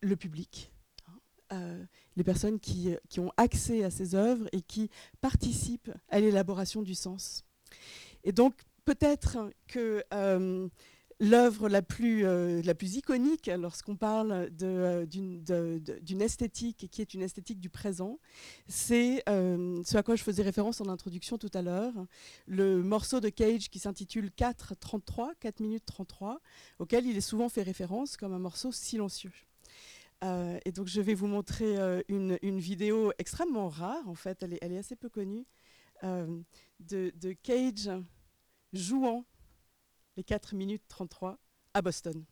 le public, hein, euh, les personnes qui, qui, ont accès à ces œuvres et qui participent à l'élaboration du sens. Et donc, peut-être que euh, l'œuvre la, plus, euh, la plus iconique lorsqu'on parle euh, d'une esthétique qui est une esthétique du présent, c'est euh, ce à quoi je faisais référence en introduction tout à l'heure, le morceau de Cage qui s'intitule 4.33, 4 minutes 33, auquel il est souvent fait référence comme un morceau silencieux. et donc je vais vous montrer une, vidéo extrêmement rare, en fait, elle est, elle est assez peu connue, de, de Cage jouant les 4 minutes 33 à Boston.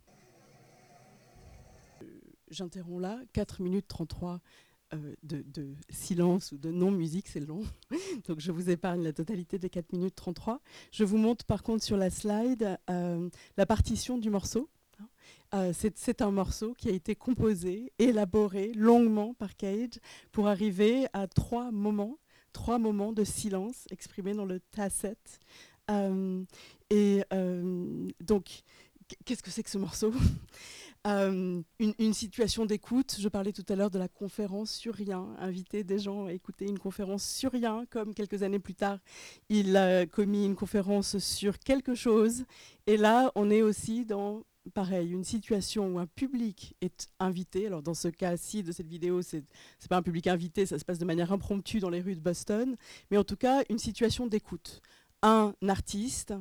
Euh, j'interromps là, 4 minutes 33 euh, de, silence ou de non-musique, c'est long. Donc je vous épargne la totalité des 4 minutes 33. Je vous montre par contre sur la slide euh, la partition du morceau. c'est un morceau qui a été composé, élaboré longuement par Cage pour arriver à trois moments, trois moments de silence exprimés dans le tacet euh, et euh, donc, qu'est-ce que c'est que ce morceau? Euh, une, situation d'écoute. Je parlais tout à l'heure de la conférence sur rien, inviter des gens à écouter une conférence sur rien, comme quelques années plus tard, il a commis une conférence sur quelque chose. Et là, on est aussi dans, pareil, une situation où un public est invité. Alors dans ce cas-ci de cette vidéo, c'est n'est pas un public invité, ça se passe de manière impromptue dans les rues de Boston, mais en tout cas une situation d'écoute un artiste,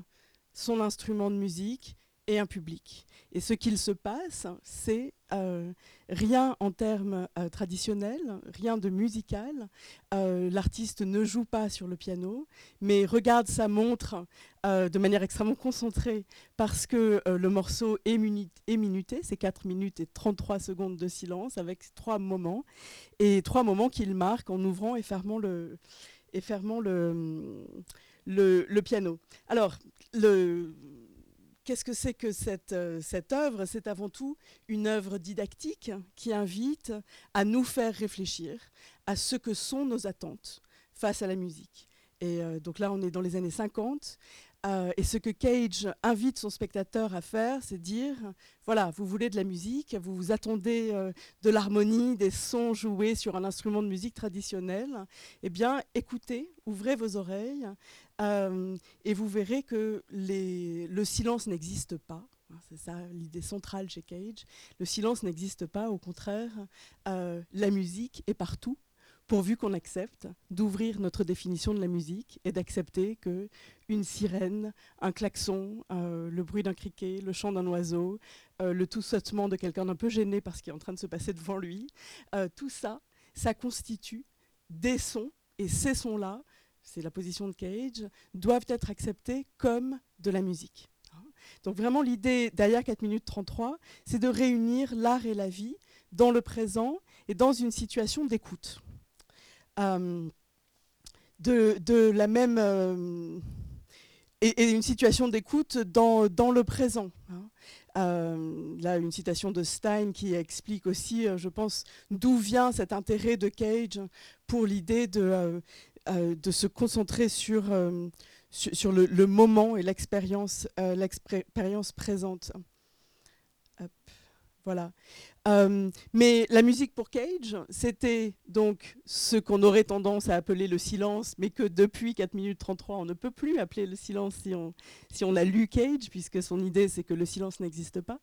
son instrument de musique et un public. Et ce qu'il se passe, c'est euh, rien en termes euh, traditionnels, rien de musical. Euh, l'artiste ne joue pas sur le piano, mais regarde sa montre de manière extrêmement concentrée parce que le morceau est, minuté, c'est 4 minutes et 33 secondes de silence avec trois moments, et trois moments qu'il marque en ouvrant et fermant le... Et fermant le le, piano. Alors, qu'est-ce que c'est que cette, euh, cette œuvre? C'est avant tout une œuvre didactique qui invite à nous faire réfléchir à ce que sont nos attentes face à la musique. Et euh, donc là, on est dans les années 50. Euh, et ce que Cage invite son spectateur à faire, c'est dire, voilà, vous voulez de la musique, vous vous attendez de l'harmonie, des sons joués sur un instrument de musique traditionnel, eh bien, écoutez, ouvrez vos oreilles, euh, et vous verrez que le silence n'existe pas. Hein, c'est ça l'idée centrale chez Cage. Le silence n'existe pas, au contraire, la musique est partout pourvu qu'on accepte d'ouvrir notre définition de la musique et d'accepter que une sirène, un klaxon, euh, le bruit d'un criquet, le chant d'un oiseau, euh, le tout sautement de quelqu'un d'un peu gêné parce qu'il est en train de se passer devant lui, euh, tout ça, ça constitue des sons et ces sons-là, c'est la position de Cage, doivent être acceptés comme de la musique. Donc vraiment l'idée derrière 4 minutes 33, c'est de réunir l'art et la vie dans le présent et dans une situation d'écoute. Euh, de, la même... Euh, et, une situation d'écoute dans, le présent. Hein. Euh, là, une citation de Stein qui explique aussi, je pense, d'où vient cet intérêt de Cage pour l'idée de, de se concentrer sur, sur, le, moment et l'expérience présente. Voilà. Euh, mais la musique pour Cage, c'était donc ce qu'on aurait tendance à appeler le silence, mais que depuis 4 minutes 33, on ne peut plus appeler le silence si on, si on a lu Cage, puisque son idée, c'est que le silence n'existe pas.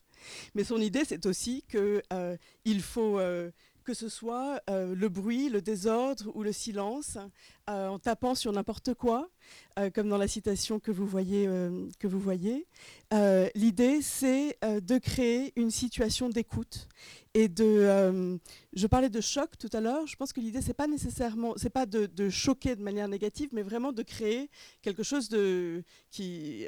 Mais son idée, c'est aussi qu'il euh, faut euh, que ce soit euh, le bruit, le désordre ou le silence, euh, en tapant sur n'importe quoi, euh, comme dans la citation que vous voyez. vous voyez. L'idée, c'est de créer une situation d'écoute et de. je parlais de choc tout à l'heure. Je pense que l'idée, c'est pas nécessairement, c'est pas de, de, choquer de manière négative, mais vraiment de créer quelque chose de qui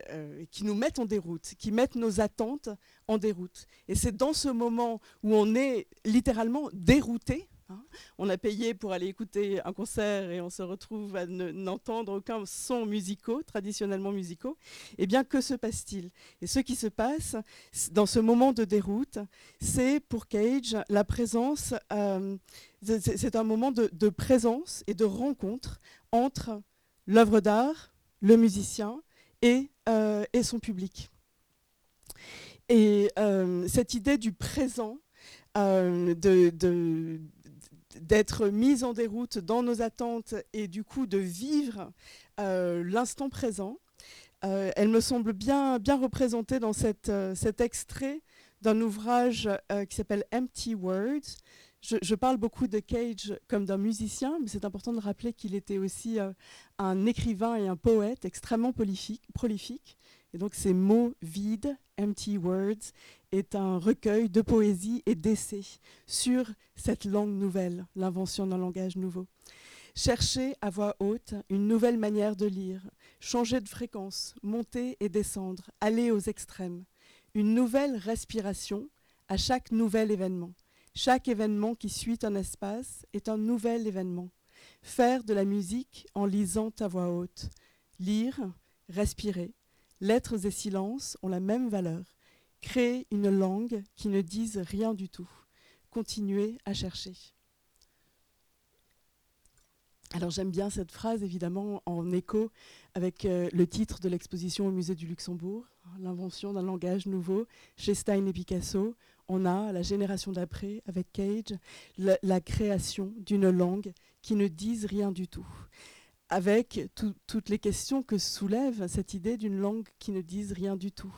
qui nous mette en déroute, qui mette nos attentes en déroute. Et c'est dans ce moment où on est littéralement dérouté. Hein. on a payé pour aller écouter un concert et on se retrouve à n'entendre aucun son musicaux, traditionnellement musicaux. Eh bien, que se passe-t-il? Et ce qui se passe dans ce moment de déroute, c'est pour Cage la présence, euh, c'est un moment de, présence et de rencontre entre l'œuvre d'art, le musicien et, euh, son public. Et euh, cette idée du présent, euh, d'être mise en déroute dans nos attentes et du coup de vivre euh, l'instant présent, elle me semble bien, bien représentée dans cet extrait d'un ouvrage qui s'appelle Empty Words. Je, parle beaucoup de Cage comme d'un musicien, mais c'est important de rappeler qu'il était aussi un écrivain et un poète extrêmement prolifique. Et donc ces mots vides, Empty Words, est un recueil de poésie et d'essais sur cette langue nouvelle, l'invention d'un langage nouveau. Chercher à voix haute une nouvelle manière de lire, changer de fréquence, monter et descendre, aller aux extrêmes. Une nouvelle respiration à chaque nouvel événement. Chaque événement qui suit un espace est un nouvel événement. Faire de la musique en lisant à voix haute. Lire, respirer, Lettres et silences ont la même valeur. Créer une langue qui ne dise rien du tout. Continuer à chercher. Alors j'aime bien cette phrase, évidemment, en écho avec euh, le titre de l'exposition au musée du Luxembourg, hein, l'invention d'un langage nouveau chez Stein et Picasso. On a, la génération d'après, avec Cage, la création d'une langue qui ne dise rien du tout avec toutes les questions que soulève cette idée d'une langue qui ne dise rien du tout.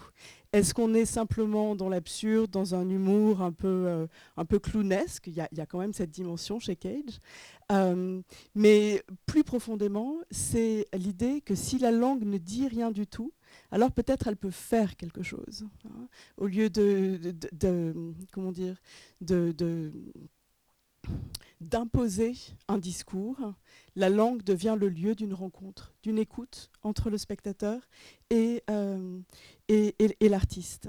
Est-ce qu'on est simplement dans l'absurde, dans un humour un peu, euh, un peu clownesque? Il y, a, quand même cette dimension chez Cage. Euh, mais plus profondément, c'est l'idée que si la langue ne dit rien du tout, alors peut-être elle peut faire quelque chose. Hein, au lieu de, comment dire, d'imposer un discours, la langue devient le lieu d'une rencontre, d'une écoute entre le spectateur et, euh, l'artiste.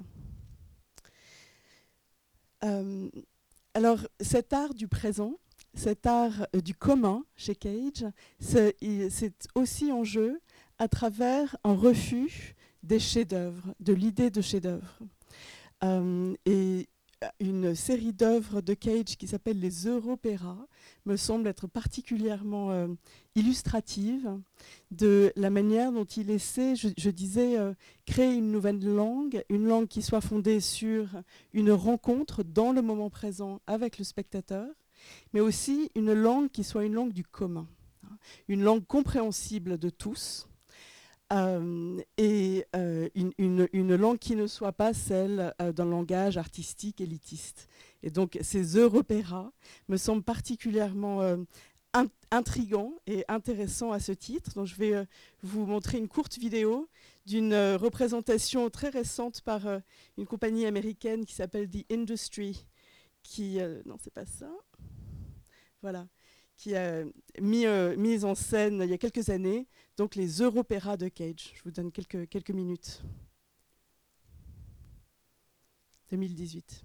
Euh, alors cet art du présent, cet art euh, du commun chez Cage, c'est aussi en jeu à travers un refus des chefs-d'œuvre, de l'idée de chef-d'œuvre. Une série d'œuvres de Cage qui s'appelle les Européras me semble être particulièrement euh, illustrative de la manière dont il essaie, je, disais, euh, créer une nouvelle langue, une langue qui soit fondée sur une rencontre dans le moment présent avec le spectateur, mais aussi une langue qui soit une langue du commun, hein, une langue compréhensible de tous, euh, et euh, une, langue qui ne soit pas celle euh, d'un langage artistique élitiste. Et donc ces européras me semblent particulièrement intrigants et intéressants à ce titre. Donc je vais vous montrer une courte vidéo d'une représentation très récente par une compagnie américaine qui s'appelle The Industry, qui... non, c'est pas ça. Voilà qui a mis, mis en scène il y a quelques années donc les Européras de Cage. Je vous donne quelques, quelques minutes. 2018.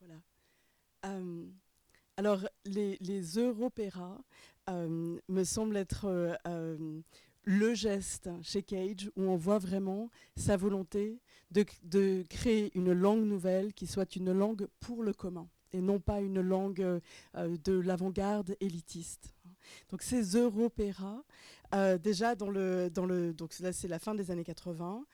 Voilà. Euh, alors, les, les Européras euh, me semblent être le geste chez Cage où on voit vraiment sa volonté de, créer une langue nouvelle qui soit une langue pour le commun et non pas une langue de l'avant-garde élitiste. Donc ces européras, euh, déjà dans le, donc là c'est la fin des années 80,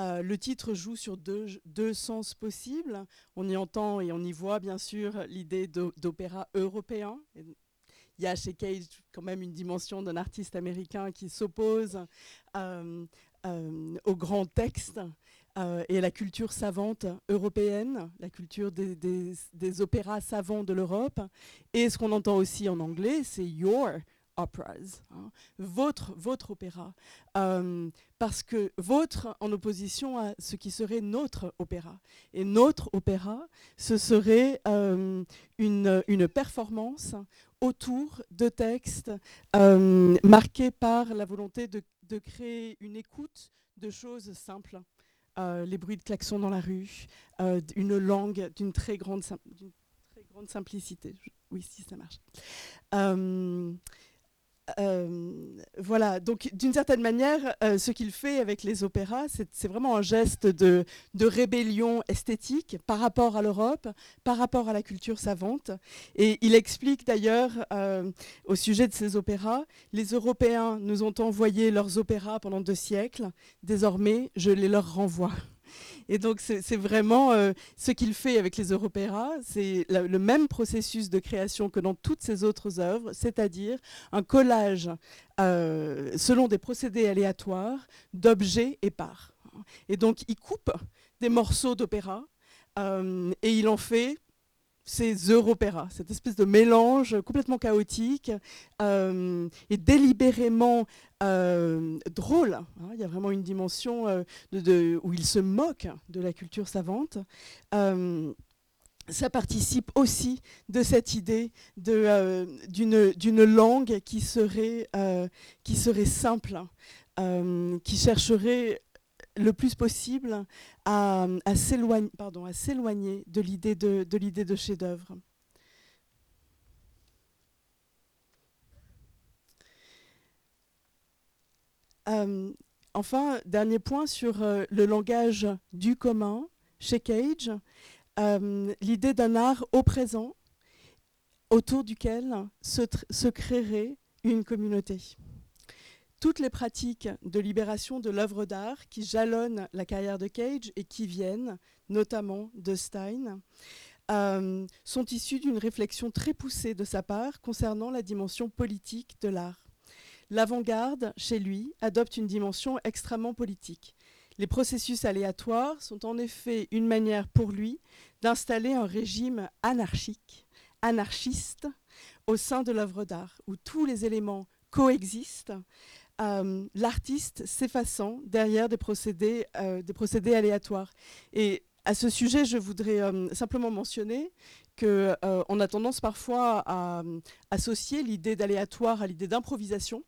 euh, le titre joue sur deux, deux, sens possibles. On y entend et on y voit bien sûr l'idée d'opéra européen. Il y a chez Cage quand même une dimension d'un artiste américain qui s'oppose euh, au grand texte et à la culture savante européenne, la culture des, opéras savants de l'Europe. Et ce qu'on entend aussi en anglais, c'est your operas, hein. votre, votre opéra, euh, parce que votre en opposition à ce qui serait notre opéra. Et notre opéra, ce serait euh, une, une, performance autour de textes euh, marqués par la volonté de, de, créer une écoute de choses simples. Les bruits de klaxons dans la rue, une langue d'une très grande, très grande simplicité. Oui, si ça marche. Euh, voilà, donc d'une certaine manière, euh, ce qu'il fait avec les opéras, c'est vraiment un geste de, rébellion esthétique par rapport à l'Europe, par rapport à la culture savante. Et il explique d'ailleurs euh, au sujet de ces opéras, les Européens nous ont envoyé leurs opéras pendant deux siècles, désormais je les leur renvoie. Et donc, c'est vraiment euh, ce qu'il fait avec les Européras. C'est le même processus de création que dans toutes ses autres œuvres, c'est-à-dire un collage euh, selon des procédés aléatoires d'objets épars. Et donc, il coupe des morceaux d'opéra euh, et il en fait ces européras, cette espèce de mélange complètement chaotique et délibérément euh, drôle. Hein. Il y a vraiment une dimension euh, où il se moque de la culture savante. ça participe aussi de cette idée d'une langue qui serait, simple, qui chercherait le plus possible à, s'éloigner de l'idée de, de chef-d'œuvre. Enfin, dernier point sur euh, le langage du commun chez Cage, euh, l'idée d'un art au présent autour duquel se créerait une communauté toutes les pratiques de libération de l'œuvre d'art qui jalonnent la carrière de Cage et qui viennent notamment de Stein, euh, sont issues d'une réflexion très poussée de sa part concernant la dimension politique de l'art. L'avant-garde, chez lui, adopte une dimension extrêmement politique. Les processus aléatoires sont en effet une manière pour lui d'installer un régime anarchique, anarchiste, au sein de l'œuvre d'art, où tous les éléments coexistent euh, l'artiste s'effaçant derrière des procédés, euh, des procédés aléatoires. Et à ce sujet, je voudrais euh, simplement mentionner qu'on a tendance parfois à associer l'idée d'aléatoire à l'idée d'improvisation.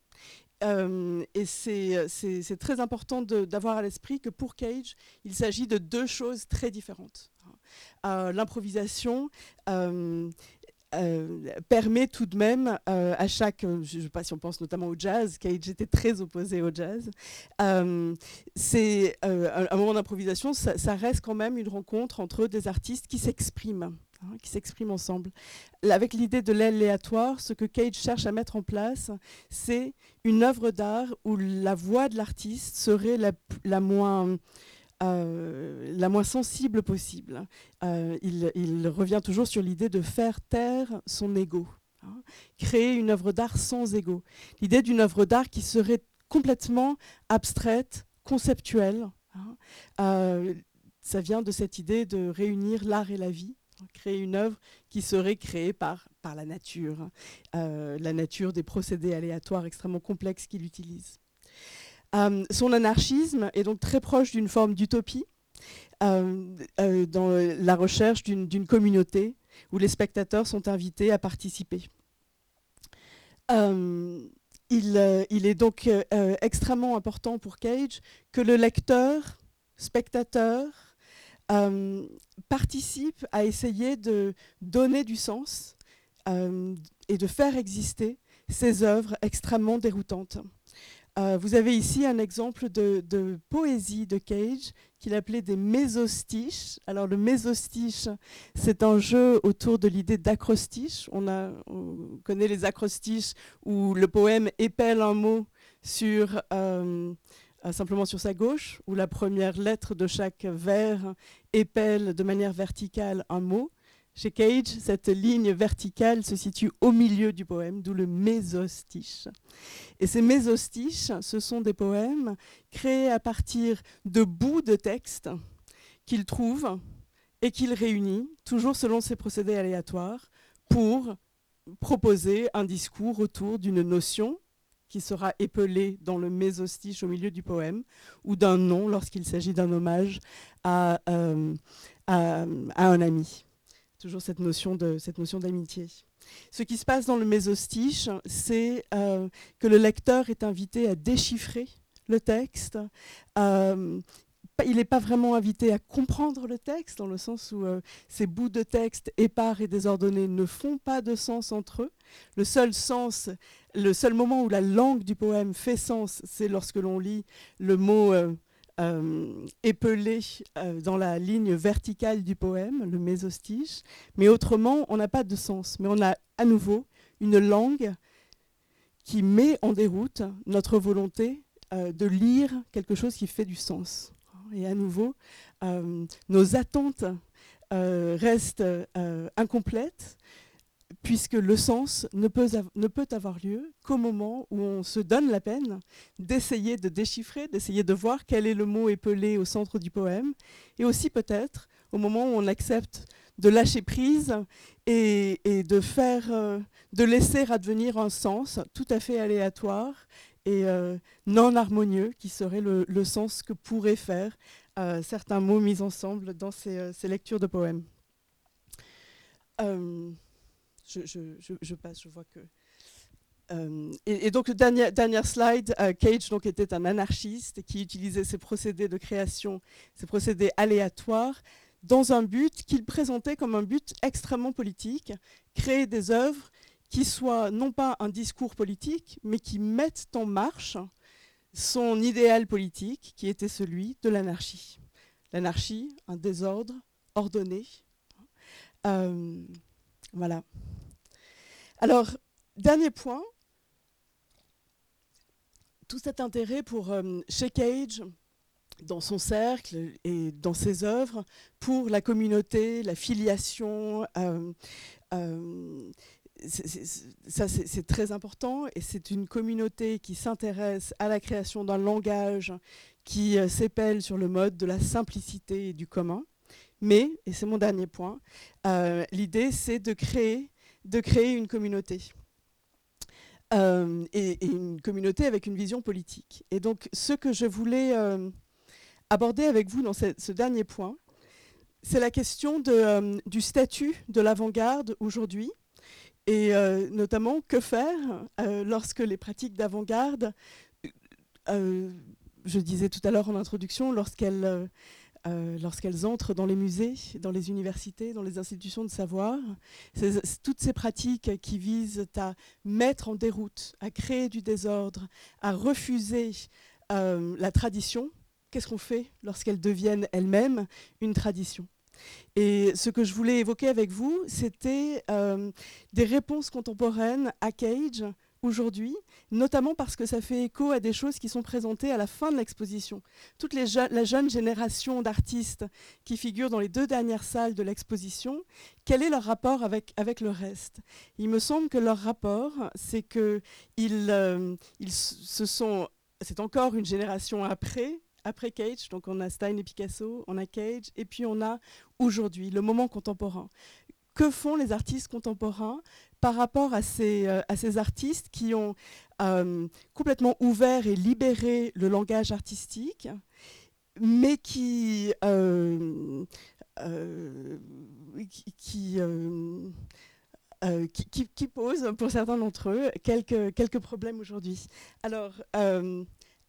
Et c'est très important d'avoir à l'esprit que pour Cage, il s'agit de deux choses très différentes. L'improvisation euh, permet tout de même euh, à chaque, euh, je ne sais pas si on pense notamment au jazz, Cage était très opposé au jazz, c'est un, moment d'improvisation, ça, reste quand même une rencontre entre des artistes qui s'expriment. Hein, qui s'expriment ensemble. Avec l'idée de l'aléatoire, ce que Cage cherche à mettre en place, c'est une œuvre d'art où la voix de l'artiste serait la, moins euh, la moins sensible possible. Euh, il, revient toujours sur l'idée de faire taire son ego, hein. créer une œuvre d'art sans ego. L'idée d'une œuvre d'art qui serait complètement abstraite, conceptuelle. Hein. Euh, ça vient de cette idée de réunir l'art et la vie. Créer une œuvre qui serait créée par, par la nature, la nature des procédés aléatoires extrêmement complexes qu'il utilise. Euh, son anarchisme est donc très proche d'une forme d'utopie euh, euh, dans la recherche d'une communauté où les spectateurs sont invités à participer. Il, il, est donc extrêmement important pour Cage que le lecteur, spectateur, participe à essayer de donner du sens et de faire exister ces œuvres extrêmement déroutantes. Euh, vous avez ici un exemple de, poésie de Cage qu'il appelait des mésostiches. Alors le mésostiche, c'est un jeu autour de l'idée d'acrostiche. On, connaît les acrostiches où le poème épelle un mot sur, euh, euh, simplement sur sa gauche, où la première lettre de chaque vers épelle de manière verticale un mot. Chez Cage, cette ligne verticale se situe au milieu du poème, d'où le mésostiche. Et ces mésostiches, ce sont des poèmes créés à partir de bouts de texte qu'il trouve et qu'il réunit, toujours selon ses procédés aléatoires, pour proposer un discours autour d'une notion qui sera épelée dans le mésostiche au milieu du poème, ou d'un nom lorsqu'il s'agit d'un hommage à, euh, un ami toujours cette notion de cette notion d'amitié. Ce qui se passe dans le mésostiche, c'est euh, que le lecteur est invité à déchiffrer le texte. Euh, il n'est pas vraiment invité à comprendre le texte, dans le sens où euh, ces bouts de texte épars et désordonnés ne font pas de sens entre eux. Le seul sens, le seul moment où la langue du poème fait sens, c'est lorsque l'on lit le mot euh, épelé euh, dans la ligne verticale du poème, le mésostiche, mais autrement, on n'a pas de sens. Mais on a à nouveau une langue qui met en déroute notre volonté de lire quelque chose qui fait du sens. Et à nouveau, nos attentes restent incomplètes puisque le sens ne peut, avoir lieu qu'au moment où on se donne la peine d'essayer de déchiffrer, d'essayer de voir quel est le mot épelé au centre du poème, et aussi peut-être au moment où on accepte de lâcher prise et, de faire, euh, de laisser advenir un sens tout à fait aléatoire et euh, non harmonieux, qui serait le, sens que pourraient faire euh, certains mots mis ensemble dans ces, lectures de poèmes je, passe, je vois que. Euh, et, donc, dernière, slide, euh, Cage donc, était un anarchiste qui utilisait ses procédés de création, ses procédés aléatoires, dans un but qu'il présentait comme un but extrêmement politique, créer des œuvres qui soient non pas un discours politique, mais qui mettent en marche son idéal politique, qui était celui de l'anarchie. L'anarchie, un désordre ordonné. Euh, voilà. Alors, dernier point, tout cet intérêt pour euh, chez Cage, dans son cercle et dans ses œuvres, pour la communauté, la filiation, euh, euh, ça c'est très important et c'est une communauté qui s'intéresse à la création d'un langage qui s'épelle sur le mode de la simplicité et du commun. Mais, et c'est mon dernier point, l'idée c'est de créer une communauté. Euh, et, une communauté avec une vision politique. Et donc, ce que je voulais euh, aborder avec vous dans ce, dernier point, c'est la question euh, du statut de l'avant-garde aujourd'hui, et notamment que faire lorsque les pratiques d'avant-garde, je disais tout à l'heure en introduction, lorsqu'elles euh, entrent dans les musées, dans les universités, dans les institutions de savoir. toutes ces pratiques qui visent à mettre en déroute, à créer du désordre, à refuser euh, la tradition, qu'est-ce qu'on fait lorsqu'elles deviennent elles-mêmes une tradition? Et ce que je voulais évoquer avec vous, c'était euh, des réponses contemporaines à Cage aujourd'hui, notamment parce que ça fait écho à des choses qui sont présentées à la fin de l'exposition. Toute la jeune génération d'artistes qui figurent dans les deux dernières salles de l'exposition, quel est leur rapport avec, avec le reste? Il me semble que leur rapport, c'est que ils, euh, ils se sont... C'est encore une génération après, après Cage, donc on a Stein et Picasso, on a Cage, et puis on a aujourd'hui, le moment contemporain. Que font les artistes contemporains par rapport à ces, euh, artistes qui ont euh, complètement ouvert et libéré le langage artistique, mais qui, euh, qui, posent pour certains d'entre eux quelques, quelques problèmes aujourd'hui. Alors,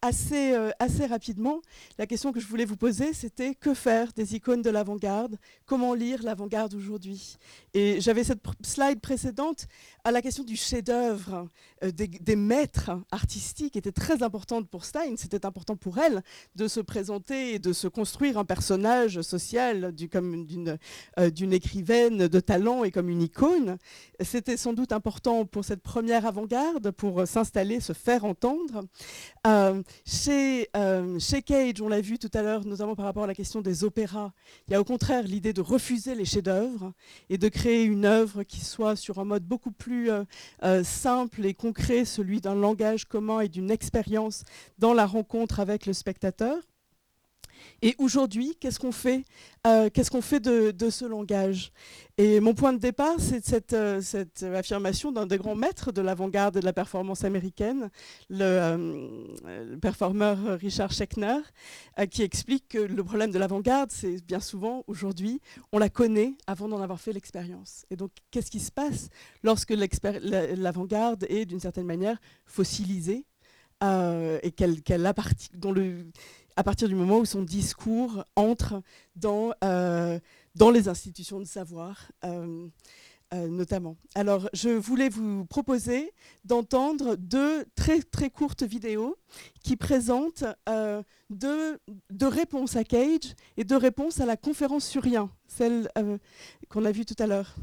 assez, euh, assez rapidement, la question que je voulais vous poser, c'était que faire des icônes de l'avant-garde? Comment lire l'avant-garde aujourd'hui? Et j'avais cette slide précédente à la question du chef-d'œuvre, euh, des, maîtres artistiques était très importante pour Stein. C'était important pour elle de se présenter et de se construire un personnage social comme d'une euh, d'une écrivaine de talent et comme une icône. C'était sans doute important pour cette première avant-garde, pour s'installer, se faire entendre. Chez Cage, on l'a vu tout à l'heure, notamment par rapport à la question des opéras, il y a au contraire l'idée de refuser les chefs-d'œuvre et de créer une œuvre qui soit sur un mode beaucoup plus euh, euh, simple et concret, celui d'un langage commun et d'une expérience dans la rencontre avec le spectateur. Et aujourd'hui, qu'est-ce qu'on fait, euh, qu'est-ce qu'on fait de, ce langage? Et mon point de départ, c'est cette, euh, cette, affirmation d'un des grands maîtres de l'avant-garde de la performance américaine, le, euh, performeur Richard Schechner, qui explique que le problème de l'avant-garde, c'est bien souvent, aujourd'hui, on la connaît avant d'en avoir fait l'expérience. Et donc, qu'est-ce qui se passe lorsque l'avant-garde est, d'une certaine manière, fossilisée et qu'elle, qu'elle dont le à partir du moment où son discours entre dans, euh, dans les institutions de savoir. Euh, euh, notamment. Alors, je voulais vous proposer d'entendre deux très très courtes vidéos qui présentent deux, deux, réponses à Cage et deux réponses à la conférence sur rien, celle qu'on a vue tout à l'heure.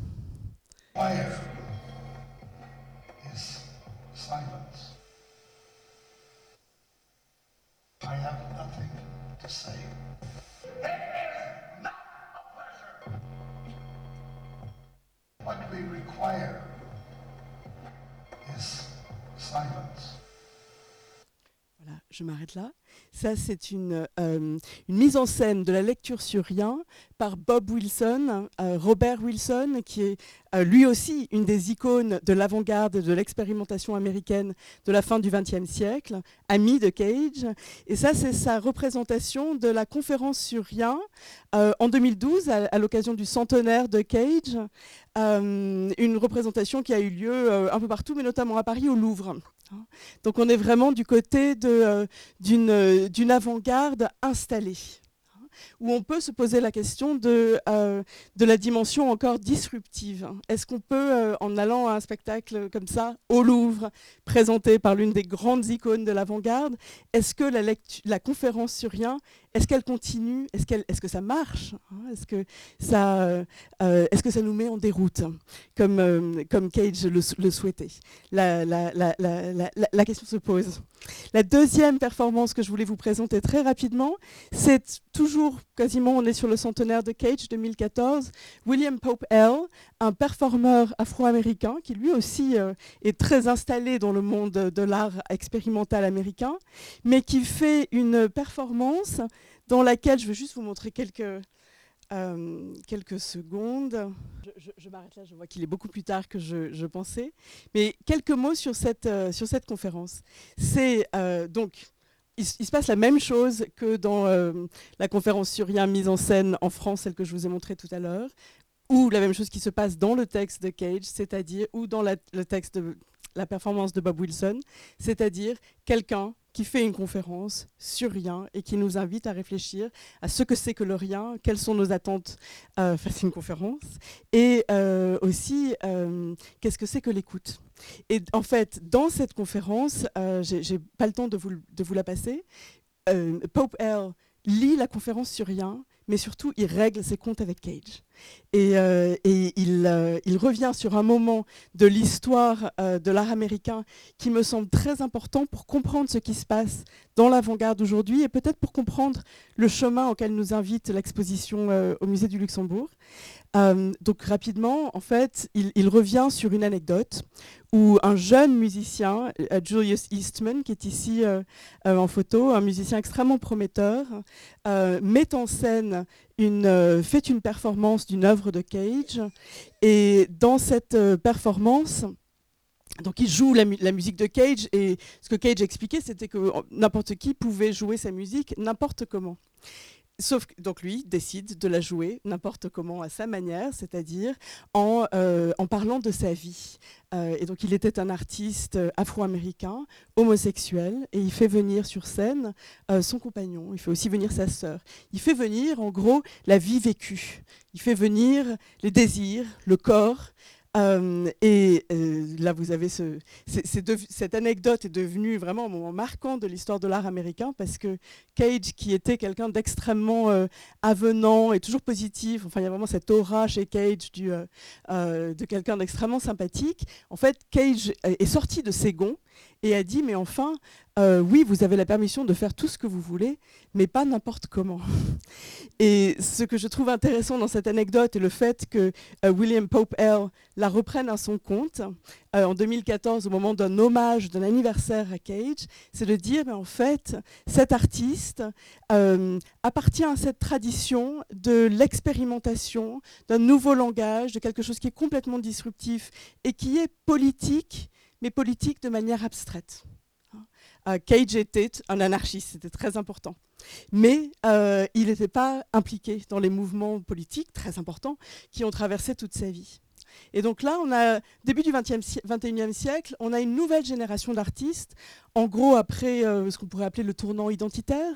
I have nothing to say. It is not a pleasure. What we require is silence. Voilà, je m'arrête là. Ça, c'est une, euh, une, mise en scène de la lecture sur rien par Bob Wilson, euh, Robert Wilson, qui est euh, lui aussi une des icônes de l'avant-garde de l'expérimentation américaine de la fin du XXe siècle, ami de Cage. Et ça, c'est sa représentation de la conférence sur rien en 2012, à, l'occasion du centenaire de Cage. une représentation qui a eu lieu un peu partout, mais notamment à Paris, au Louvre. Donc on est vraiment du côté d'une d'une avant-garde installée où on peut se poser la question de, euh, de la dimension encore disruptive. Est-ce qu'on peut, euh, en allant à un spectacle comme ça, au Louvre, présenté par l'une des grandes icônes de l'avant-garde, est-ce que la, la conférence sur rien, est-ce qu'elle continue Est-ce qu'elle, est que ça marche hein? Est-ce que, ça, euh, est-ce que ça nous met en déroute, comme, comme Cage le, souhaitait? La, la, la, question se pose. La deuxième performance que je voulais vous présenter très rapidement, c'est toujours quasiment, on est sur le centenaire de Cage 2014, William Pope L., un performeur afro-américain qui lui aussi euh, est très installé dans le monde de l'art expérimental américain, mais qui fait une performance dans laquelle, je vais juste vous montrer quelques, euh, quelques secondes. Je, m'arrête là, je vois qu'il est beaucoup plus tard que je, pensais. Mais quelques mots sur cette, euh, sur cette conférence. C'est donc il, se passe la même chose que dans euh, la conférence sur rien mise en scène en France, celle que je vous ai montrée tout à l'heure, ou la même chose qui se passe dans le texte de Cage, c'est-à-dire, ou dans le texte de la performance de Bob Wilson, c'est-à-dire quelqu'un qui fait une conférence sur rien et qui nous invite à réfléchir à ce que c'est que le rien, quelles sont nos attentes euh, face à une conférence, et euh, aussi qu'est-ce que c'est que l'écoute. Et en fait, dans cette conférence, j'ai pas le temps de vous, la passer, Pope L lit la conférence sur rien, mais surtout il règle ses comptes avec Cage. Et, euh, euh, il, revient sur un moment de l'histoire euh, de l'art américain qui me semble très important pour comprendre ce qui se passe dans l'avant-garde aujourd'hui et peut-être pour comprendre le chemin auquel nous invite l'exposition au musée du Luxembourg. donc rapidement, en fait, il, revient sur une anecdote où un jeune musicien, Julius Eastman, qui est ici en photo, un musicien extrêmement prometteur, met en scène euh, fait une performance d'une œuvre de Cage. Et dans cette euh, performance, donc il joue la, musique de Cage et ce que Cage expliquait, c'était que n'importe qui pouvait jouer sa musique n'importe comment. Sauf que donc lui décide de la jouer n'importe comment à sa manière, c'est-à-dire en, euh, parlant de sa vie. Euh, et donc il était un artiste afro-américain, homosexuel, et il fait venir sur scène euh, son compagnon, il fait aussi venir sa sœur. Il fait venir en gros la vie vécue, il fait venir les désirs, le corps, euh, et euh, là, vous avez ce, cette anecdote est devenue vraiment un moment marquant de l'histoire de l'art américain parce que Cage, qui était quelqu'un d'extrêmement euh, avenant et toujours positif, enfin, il y a vraiment cette aura chez Cage de quelqu'un d'extrêmement sympathique. En fait, Cage est sorti de ses gonds et a dit mais enfin, euh, oui, vous avez la permission de faire tout ce que vous voulez, mais pas n'importe comment. Et ce que je trouve intéressant dans cette anecdote est le fait que euh, William Pope L la reprenne à son compte euh, en 2014 au moment d'un hommage, d'un anniversaire à Cage, c'est de dire mais en fait, cet artiste appartient à cette tradition de l'expérimentation, d'un nouveau langage, de quelque chose qui est complètement disruptif et qui est politique mais politique de manière abstraite. Uh, Cage était un anarchiste, c'était très important. Mais euh, il n'était pas impliqué dans les mouvements politiques très importants qui ont traversé toute sa vie. Et donc là, on a, début du 21e siècle, on a une nouvelle génération d'artistes, en gros après euh, ce qu'on pourrait appeler le tournant identitaire,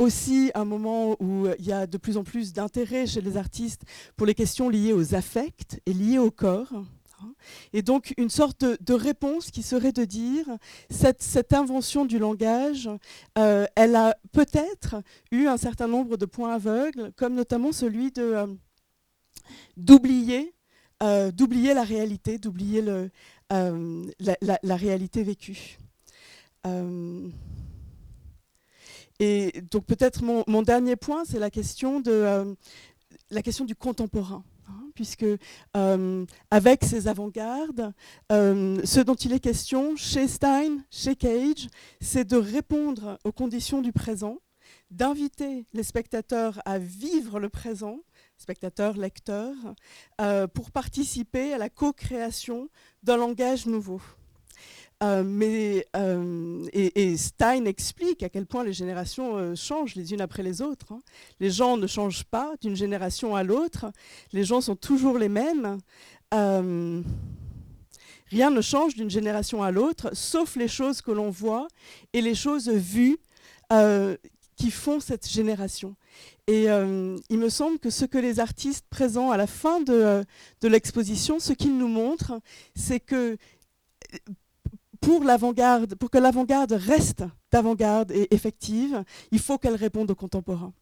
aussi un moment où il y a de plus en plus d'intérêt chez les artistes pour les questions liées aux affects et liées au corps. Hein. Et donc une sorte de, réponse qui serait de dire cette, invention du langage, euh, elle a peut-être eu un certain nombre de points aveugles, comme notamment celui euh, d'oublier euh, d'oublier la réalité, d'oublier la, réalité vécue. et donc peut-être mon, mon, dernier point, c'est la question de la question du contemporain. Puisque euh, avec ces avant-gardes, euh, ce dont il est question chez Stein, chez Cage, c'est de répondre aux conditions du présent, d'inviter les spectateurs à vivre le présent, spectateurs, lecteurs, euh, pour participer à la co-création d'un langage nouveau. Euh, mais, euh, et, Stein explique à quel point les générations euh, changent les unes après les autres. Hein. Les gens ne changent pas d'une génération à l'autre. Les gens sont toujours les mêmes. rien ne change d'une génération à l'autre, sauf les choses que l'on voit et les choses vues qui font cette génération. Et il me semble que ce que les artistes présents à la fin de, de l'exposition, ce qu'ils nous montrent, c'est que pour pour que l'avant-garde reste d'avant-garde et effective, il faut qu'elle réponde aux contemporains.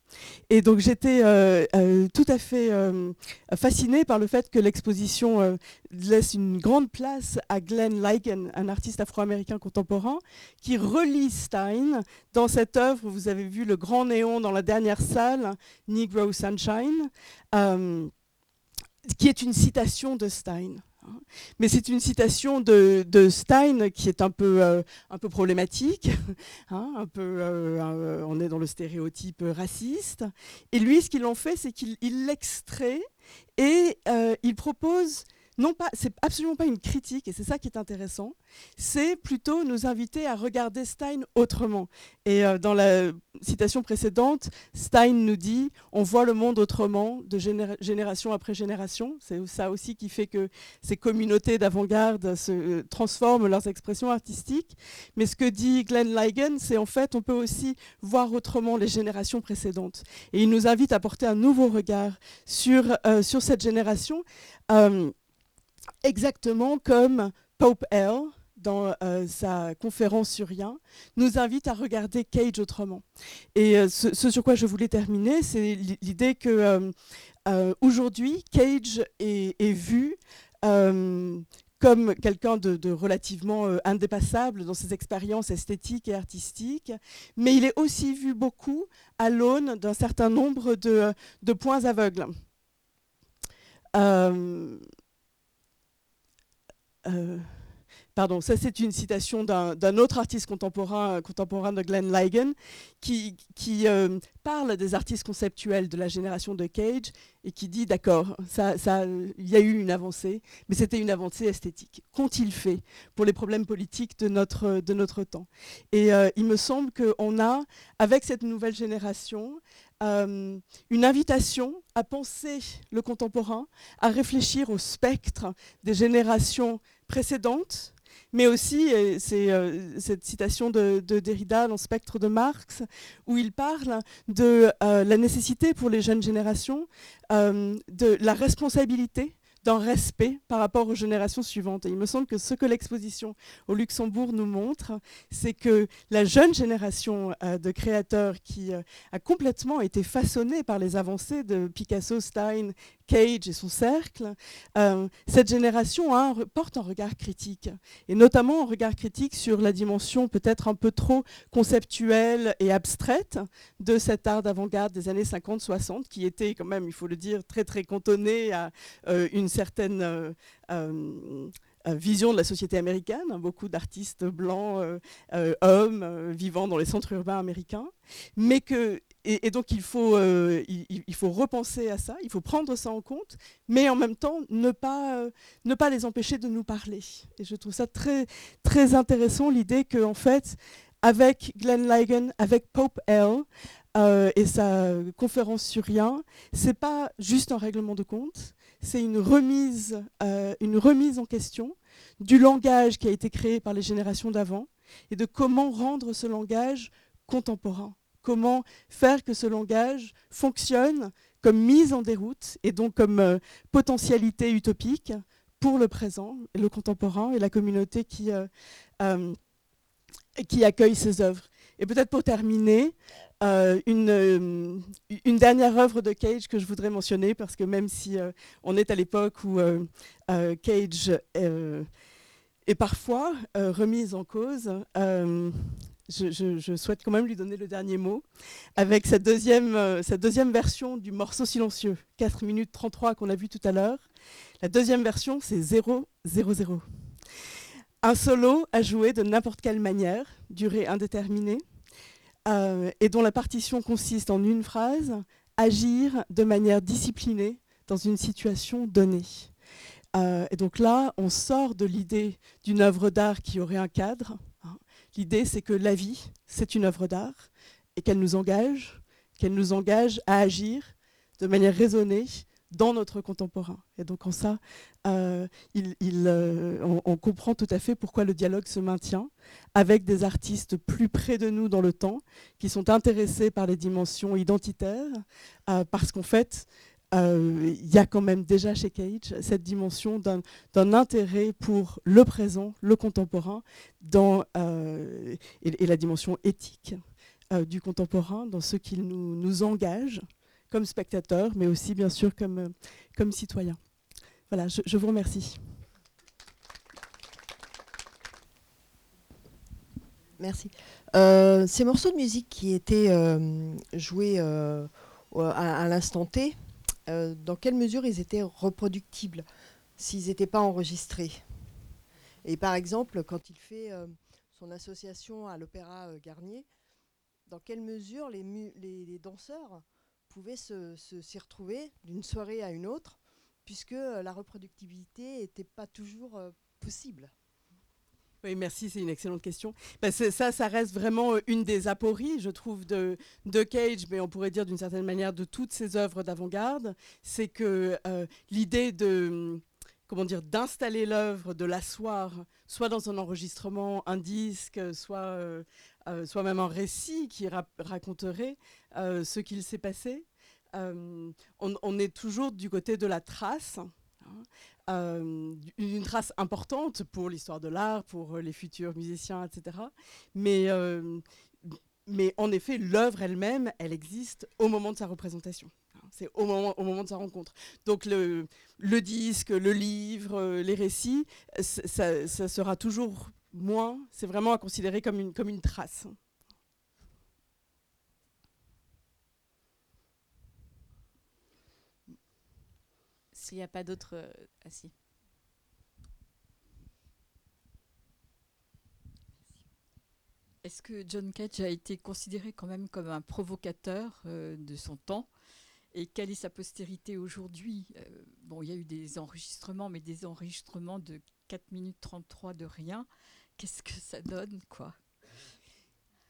Et donc j'étais euh, euh, tout à fait euh, fascinée par le fait que l'exposition laisse une grande place à Glenn Ligon, un artiste afro-américain contemporain, qui relie Stein dans cette œuvre. Vous avez vu le grand néon dans la dernière salle, Negro Sunshine, qui est une citation de Stein. Hein. Mais c'est une citation de, Stein qui est un peu, euh, un peu problématique. Hein, un peu, euh, on est dans le stéréotype raciste. Et lui, ce qu'il en fait, c'est qu'il l'extrait et euh, il propose non pas, c'est absolument pas une critique, et c'est ça qui est intéressant, c'est plutôt nous inviter à regarder Stein autrement. Et euh, dans la citation précédente, Stein nous dit on voit le monde autrement, de génération après génération. C'est ça aussi qui fait que ces communautés d'avant-garde se euh, transforment leurs expressions artistiques. Mais ce que dit Glenn Ligon, c'est en fait on peut aussi voir autrement les générations précédentes. Et il nous invite à porter un nouveau regard sur, euh, sur cette génération exactement comme Pope L, dans euh, sa conférence sur Rien, nous invite à regarder Cage autrement. Et euh, ce, sur quoi je voulais terminer, c'est l'idée que euh, aujourd'hui, Cage est, vu comme quelqu'un de, relativement indépassable dans ses expériences esthétiques et artistiques, mais il est aussi vu beaucoup à l'aune d'un certain nombre de, points aveugles. Pardon, ça c'est une citation d'un autre artiste contemporain, contemporain de Glenn Ligon, qui, qui euh, parle des artistes conceptuels de la génération de Cage et qui dit d'accord, ça, il y a eu une avancée, mais c'était une avancée esthétique. Qu'ont-ils fait pour les problèmes politiques de notre, de notre temps? Et euh, il me semble qu'on a, avec cette nouvelle génération, euh, une invitation à penser le contemporain, à réfléchir au spectre des générations précédentes, mais aussi, c'est euh, cette citation de, Derrida dans Spectre de Marx, où il parle de euh, la nécessité pour les jeunes générations, de la responsabilité d'un respect par rapport aux générations suivantes. Et il me semble que ce que l'exposition au Luxembourg nous montre, c'est que la jeune génération euh, de créateurs qui euh, a complètement été façonnée par les avancées de Picasso, Stein Cage et son cercle, euh, cette génération porte un regard critique, et notamment un regard critique sur la dimension peut-être un peu trop conceptuelle et abstraite de cet art d'avant-garde des années 50-60, qui était quand même, il faut le dire, très très cantonné à euh, une certaine... Euh, vision de la société américaine, beaucoup d'artistes blancs, hommes, vivant dans les centres urbains américains, mais que et, donc il faut, euh, il, faut repenser à ça, il faut prendre ça en compte, mais en même temps ne pas, euh, ne pas les empêcher de nous parler. Et je trouve ça très, très intéressant l'idée qu'en fait, avec Glenn Ligon, avec Pope L euh, et sa conférence sur rien, c'est pas juste un règlement de compte, c'est une remise, une remise en question du langage qui a été créé par les générations d'avant et de comment rendre ce langage contemporain comment faire que ce langage fonctionne comme mise en déroute et donc comme euh, potentialité utopique pour le présent, le contemporain et la communauté qui, euh, euh, qui accueille ces œuvres. Et peut-être pour terminer, une, une, dernière œuvre de Cage que je voudrais mentionner, parce que même si on est à l'époque où Cage est parfois remise en cause, je, souhaite quand même lui donner le dernier mot avec cette deuxième, euh, deuxième version du morceau silencieux, 4 minutes 33 qu'on a vu tout à l'heure. La deuxième version, c'est 0, 0, 0. Un solo à jouer de n'importe quelle manière, durée indéterminée, euh, et dont la partition consiste en une phrase, agir de manière disciplinée dans une situation donnée. Euh, et donc là, on sort de l'idée d'une œuvre d'art qui aurait un cadre, L'idée, c'est que la vie, c'est une œuvre d'art et qu'elle nous engage, qu'elle nous engage à agir de manière raisonnée dans notre contemporain. Et donc en ça, euh, euh, on, comprend tout à fait pourquoi le dialogue se maintient avec des artistes plus près de nous dans le temps, qui sont intéressés par les dimensions identitaires, euh, parce qu'en fait, il y a quand même déjà chez Cage cette dimension d'un intérêt pour le présent, le contemporain, et, la dimension éthique du contemporain, dans ce qu'il nous, engage comme spectateurs, mais aussi bien sûr comme, comme citoyens. Voilà, je, vous remercie.
Merci. ces morceaux de musique qui étaient joués à, à l'instant T, euh, dans quelle mesure ils étaient reproductibles s'ils n'étaient pas enregistrés? Et par exemple, quand il fait euh, son association à l'Opéra euh, Garnier, dans quelle mesure les, les, danseurs pouvaient s'y retrouver d'une soirée à une autre, puisque la reproductibilité n'était pas toujours possible
oui, merci, c'est une excellente question. Ben, ça, ça reste vraiment euh, une des apories, je trouve, de, Cage, mais on pourrait dire d'une certaine manière de toutes ses œuvres d'avant-garde. C'est que euh, l'idée de comment dire, d'installer l'œuvre, de l'asseoir, soit dans un enregistrement, un disque, soit, euh, soit même un récit qui raconterait ce qu'il s'est passé. On, on, est toujours du côté de la trace. Hein, euh, une trace importante pour l'histoire de l'art, pour euh, les futurs musiciens, etc. Mais, euh, mais en effet, l'œuvre elle-même, elle existe au moment de sa représentation. C'est au moment, au moment de sa rencontre. Donc le, le disque, le livre, les récits, ça, ça sera toujours moins, c'est vraiment à considérer comme une, comme une trace.
S'il n'y a pas d'autres. Euh, assis.
Est-ce que John Cage a été considéré quand même comme un provocateur euh, de son temps? Et quelle est sa postérité aujourd'hui? Euh, Bon, il y a eu des enregistrements, mais des enregistrements de 4 minutes 33 de rien. Qu'est-ce que ça donne, quoi?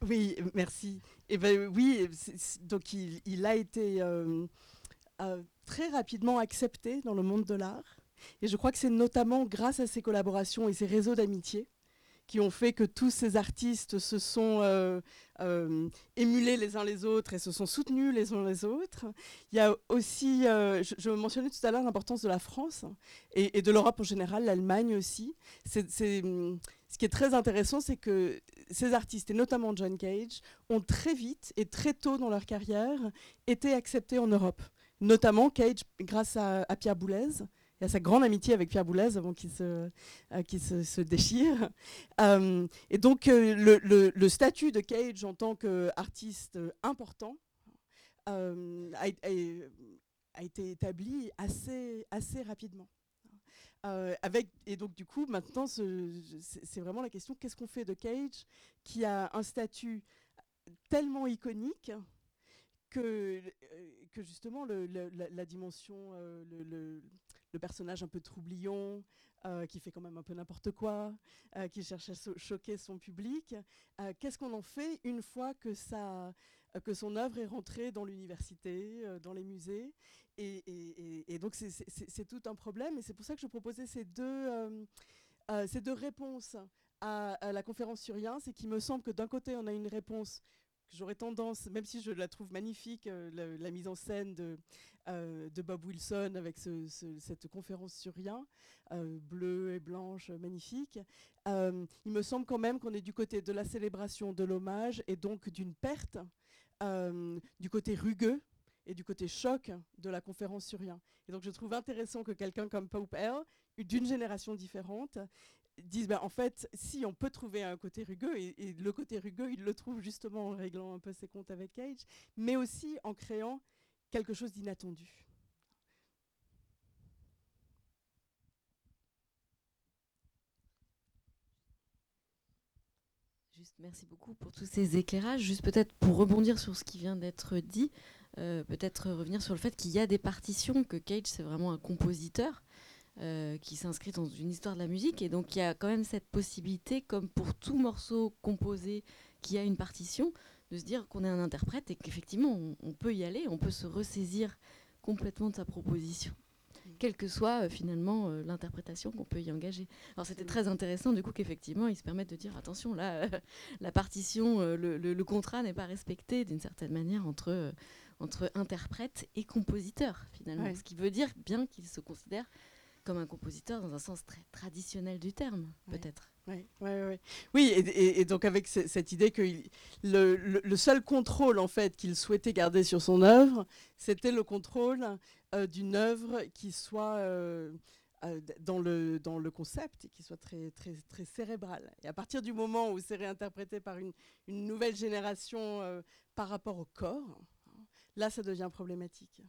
Oui, merci. Et eh ben oui, donc il, a été euh, euh, très rapidement accepté dans le monde de l'art. Et je crois que c'est notamment grâce à ses collaborations et ses réseaux d'amitié qui ont fait que tous ces artistes se sont euh, euh, émulés les uns les autres et se sont soutenus les uns les autres. Il y a aussi, je, mentionnais tout à l'heure l'importance de la France et, de l'Europe en général, l'Allemagne aussi. Ce qui est très intéressant, c'est que ces artistes, et notamment John Cage, ont très vite et très tôt dans leur carrière été acceptés en Europe. Notamment Cage grâce à, à Pierre Boulez, y a sa grande amitié avec Pierre Boulez avant qu'il se, euh, déchire. Euh, et donc euh, le, statut de Cage en tant qu'artiste important a, a, été établi assez, rapidement. et donc du coup, maintenant, c'est vraiment la question, qu'est-ce qu'on fait de Cage qui a un statut tellement iconique que, que justement le, la, dimension, le, le personnage un peu troublion, euh, qui fait quand même un peu n'importe quoi, euh, qui cherche à choquer son public. Euh, qu'est-ce qu'on en fait une fois que, ça, que son œuvre est rentrée dans l'université, dans les musées? Et, donc c'est tout un problème. Et c'est pour ça que je proposais ces deux, ces deux réponses à, à, la conférence sur Rien. C'est qu'il me semble que d'un côté, on a une réponse j'aurais tendance, même si je la trouve magnifique, euh, la, mise en scène de, euh, Bob Wilson avec cette conférence sur rien, euh, bleue et blanche, magnifique, il me semble quand même qu'on est du côté de la célébration, de l'hommage et donc d'une perte, du côté rugueux et du côté choc de la conférence sur rien. Et donc je trouve intéressant que quelqu'un comme Pope Earl, d'une génération différente, disent bah, en fait, si on peut trouver un côté rugueux, et, le côté rugueux, il le trouve justement en réglant un peu ses comptes avec Cage, mais aussi en créant quelque chose d'inattendu.
Juste, merci beaucoup pour tous ces éclairages. Juste peut-être pour rebondir sur ce qui vient d'être dit, euh, peut-être revenir sur le fait qu'il y a des partitions, que Cage c'est vraiment un compositeur euh, qui s'inscrit dans une histoire de la musique. Et donc il y a quand même cette possibilité, comme pour tout morceau composé qui a une partition, de se dire qu'on est un interprète et qu'effectivement on, peut y aller, on peut se ressaisir complètement de sa proposition quelle que soit euh, finalement euh, l'interprétation qu'on peut y engager. Alors c'était très intéressant du coup qu'effectivement ils se permettent de dire attention là la partition, le, contrat n'est pas respecté d'une certaine manière entre, entre interprète et compositeur finalement, ce qui veut dire bien qu'ils se considèrent comme un compositeur dans un sens très traditionnel du terme, peut-être.
Oui, oui, et, donc avec cette idée que le, seul contrôle en fait qu'il souhaitait garder sur son œuvre, c'était le contrôle euh, d'une œuvre qui soit euh, euh, dans, le, dans le concept et qui soit très, très, très cérébrale. Et à partir du moment où c'est réinterprété par une, une nouvelle génération par rapport au corps, là ça devient problématique.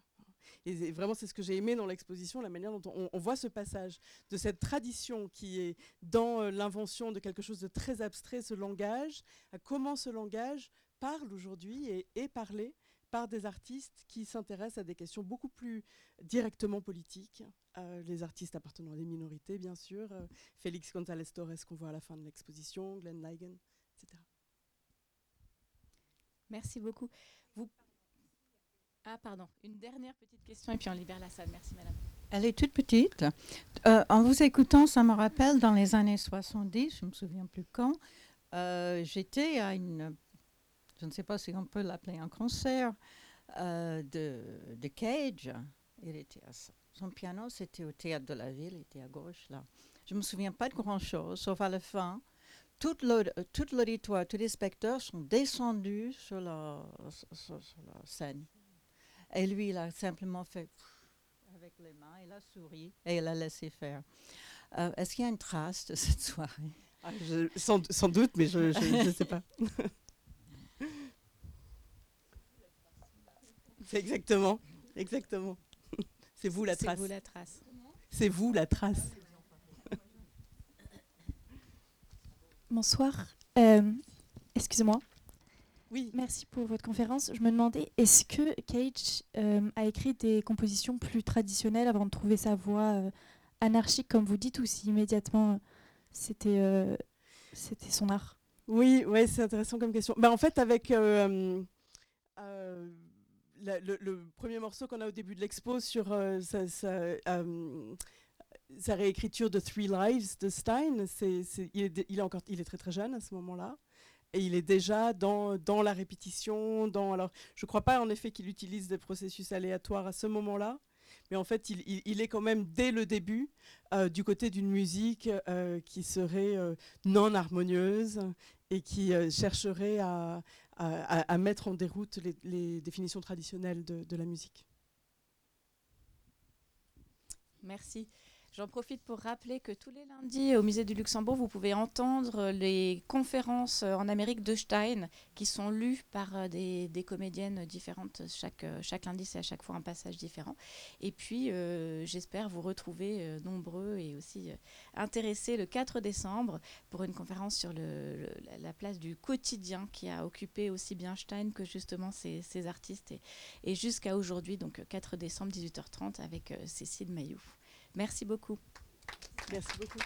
Et vraiment, c'est ce que j'ai aimé dans l'exposition, la manière dont on, voit ce passage de cette tradition qui est dans euh, l'invention de quelque chose de très abstrait, ce langage, à comment ce langage parle aujourd'hui et est parlé par des artistes qui s'intéressent à des questions beaucoup plus directement politiques. Euh, les artistes appartenant à des minorités, bien sûr. Euh, Félix González Torres, qu'on voit à la fin de l'exposition, Glenn Ligon, etc.
Merci beaucoup. Ah, pardon. Une dernière petite question et puis on libère la salle. Merci, madame.
Elle est toute petite. Euh, en vous écoutant, ça me rappelle dans les années 70, je ne me souviens plus quand, euh, j'étais à une, je ne sais pas si on peut l'appeler un concert euh, de, Cage. Il était à son piano, c'était au théâtre de la ville, il était à gauche là. Je ne me souviens pas de grand-chose, sauf à la fin. Tout l'auditoire, tous les spectateurs sont descendus sur la scène. Et lui, il a simplement fait avec les mains, il a souri et il a laissé faire. Euh, est-ce qu'il y a une trace de cette soirée?
Ah, sans, sans, doute, mais je ne sais pas. C'est exactement, exactement. C'est vous la trace.
C'est vous la trace.
C'est vous la trace.
Bonsoir. Euh, excusez-moi.
Oui.
Merci pour votre conférence. Je me demandais, est-ce que Cage euh, a écrit des compositions plus traditionnelles avant de trouver sa voix euh, anarchique, comme vous dites, ou si immédiatement c'était euh, c'était son art?
Oui, ouais, c'est intéressant comme question. Bah, en fait, avec la- le, le premier morceau qu'on a au début de l'expo sur sa, sa, sa réécriture de Three Lives de Stein, c'est- il, est, il est encore, il est très très jeune à ce moment-là. Et il est déjà dans, dans la répétition. Dans, alors, je ne crois pas en effet qu'il utilise des processus aléatoires à ce moment-là, mais en fait, il, il- est quand même dès le début euh, du côté d'une musique euh, qui serait euh, non harmonieuse et qui chercherait à, à- mettre en déroute les, définitions traditionnelles de la musique.
Merci. J'en profite pour rappeler que tous les lundis au musée du Luxembourg, vous pouvez entendre les conférences euh, en Amérique de Stein qui sont lues par euh, des, comédiennes différentes. Chaque, euh, chaque lundi, c'est à chaque fois un passage différent. Et puis, j'espère vous retrouver nombreux et aussi intéressés le 4 décembre pour une conférence sur le- la- la place du quotidien qui a occupé aussi bien Stein que justement ces artistes. Et, et jusqu'à aujourd'hui, donc euh, 4 décembre, 18h30, avec Cécile Mailloux.
Merci beaucoup.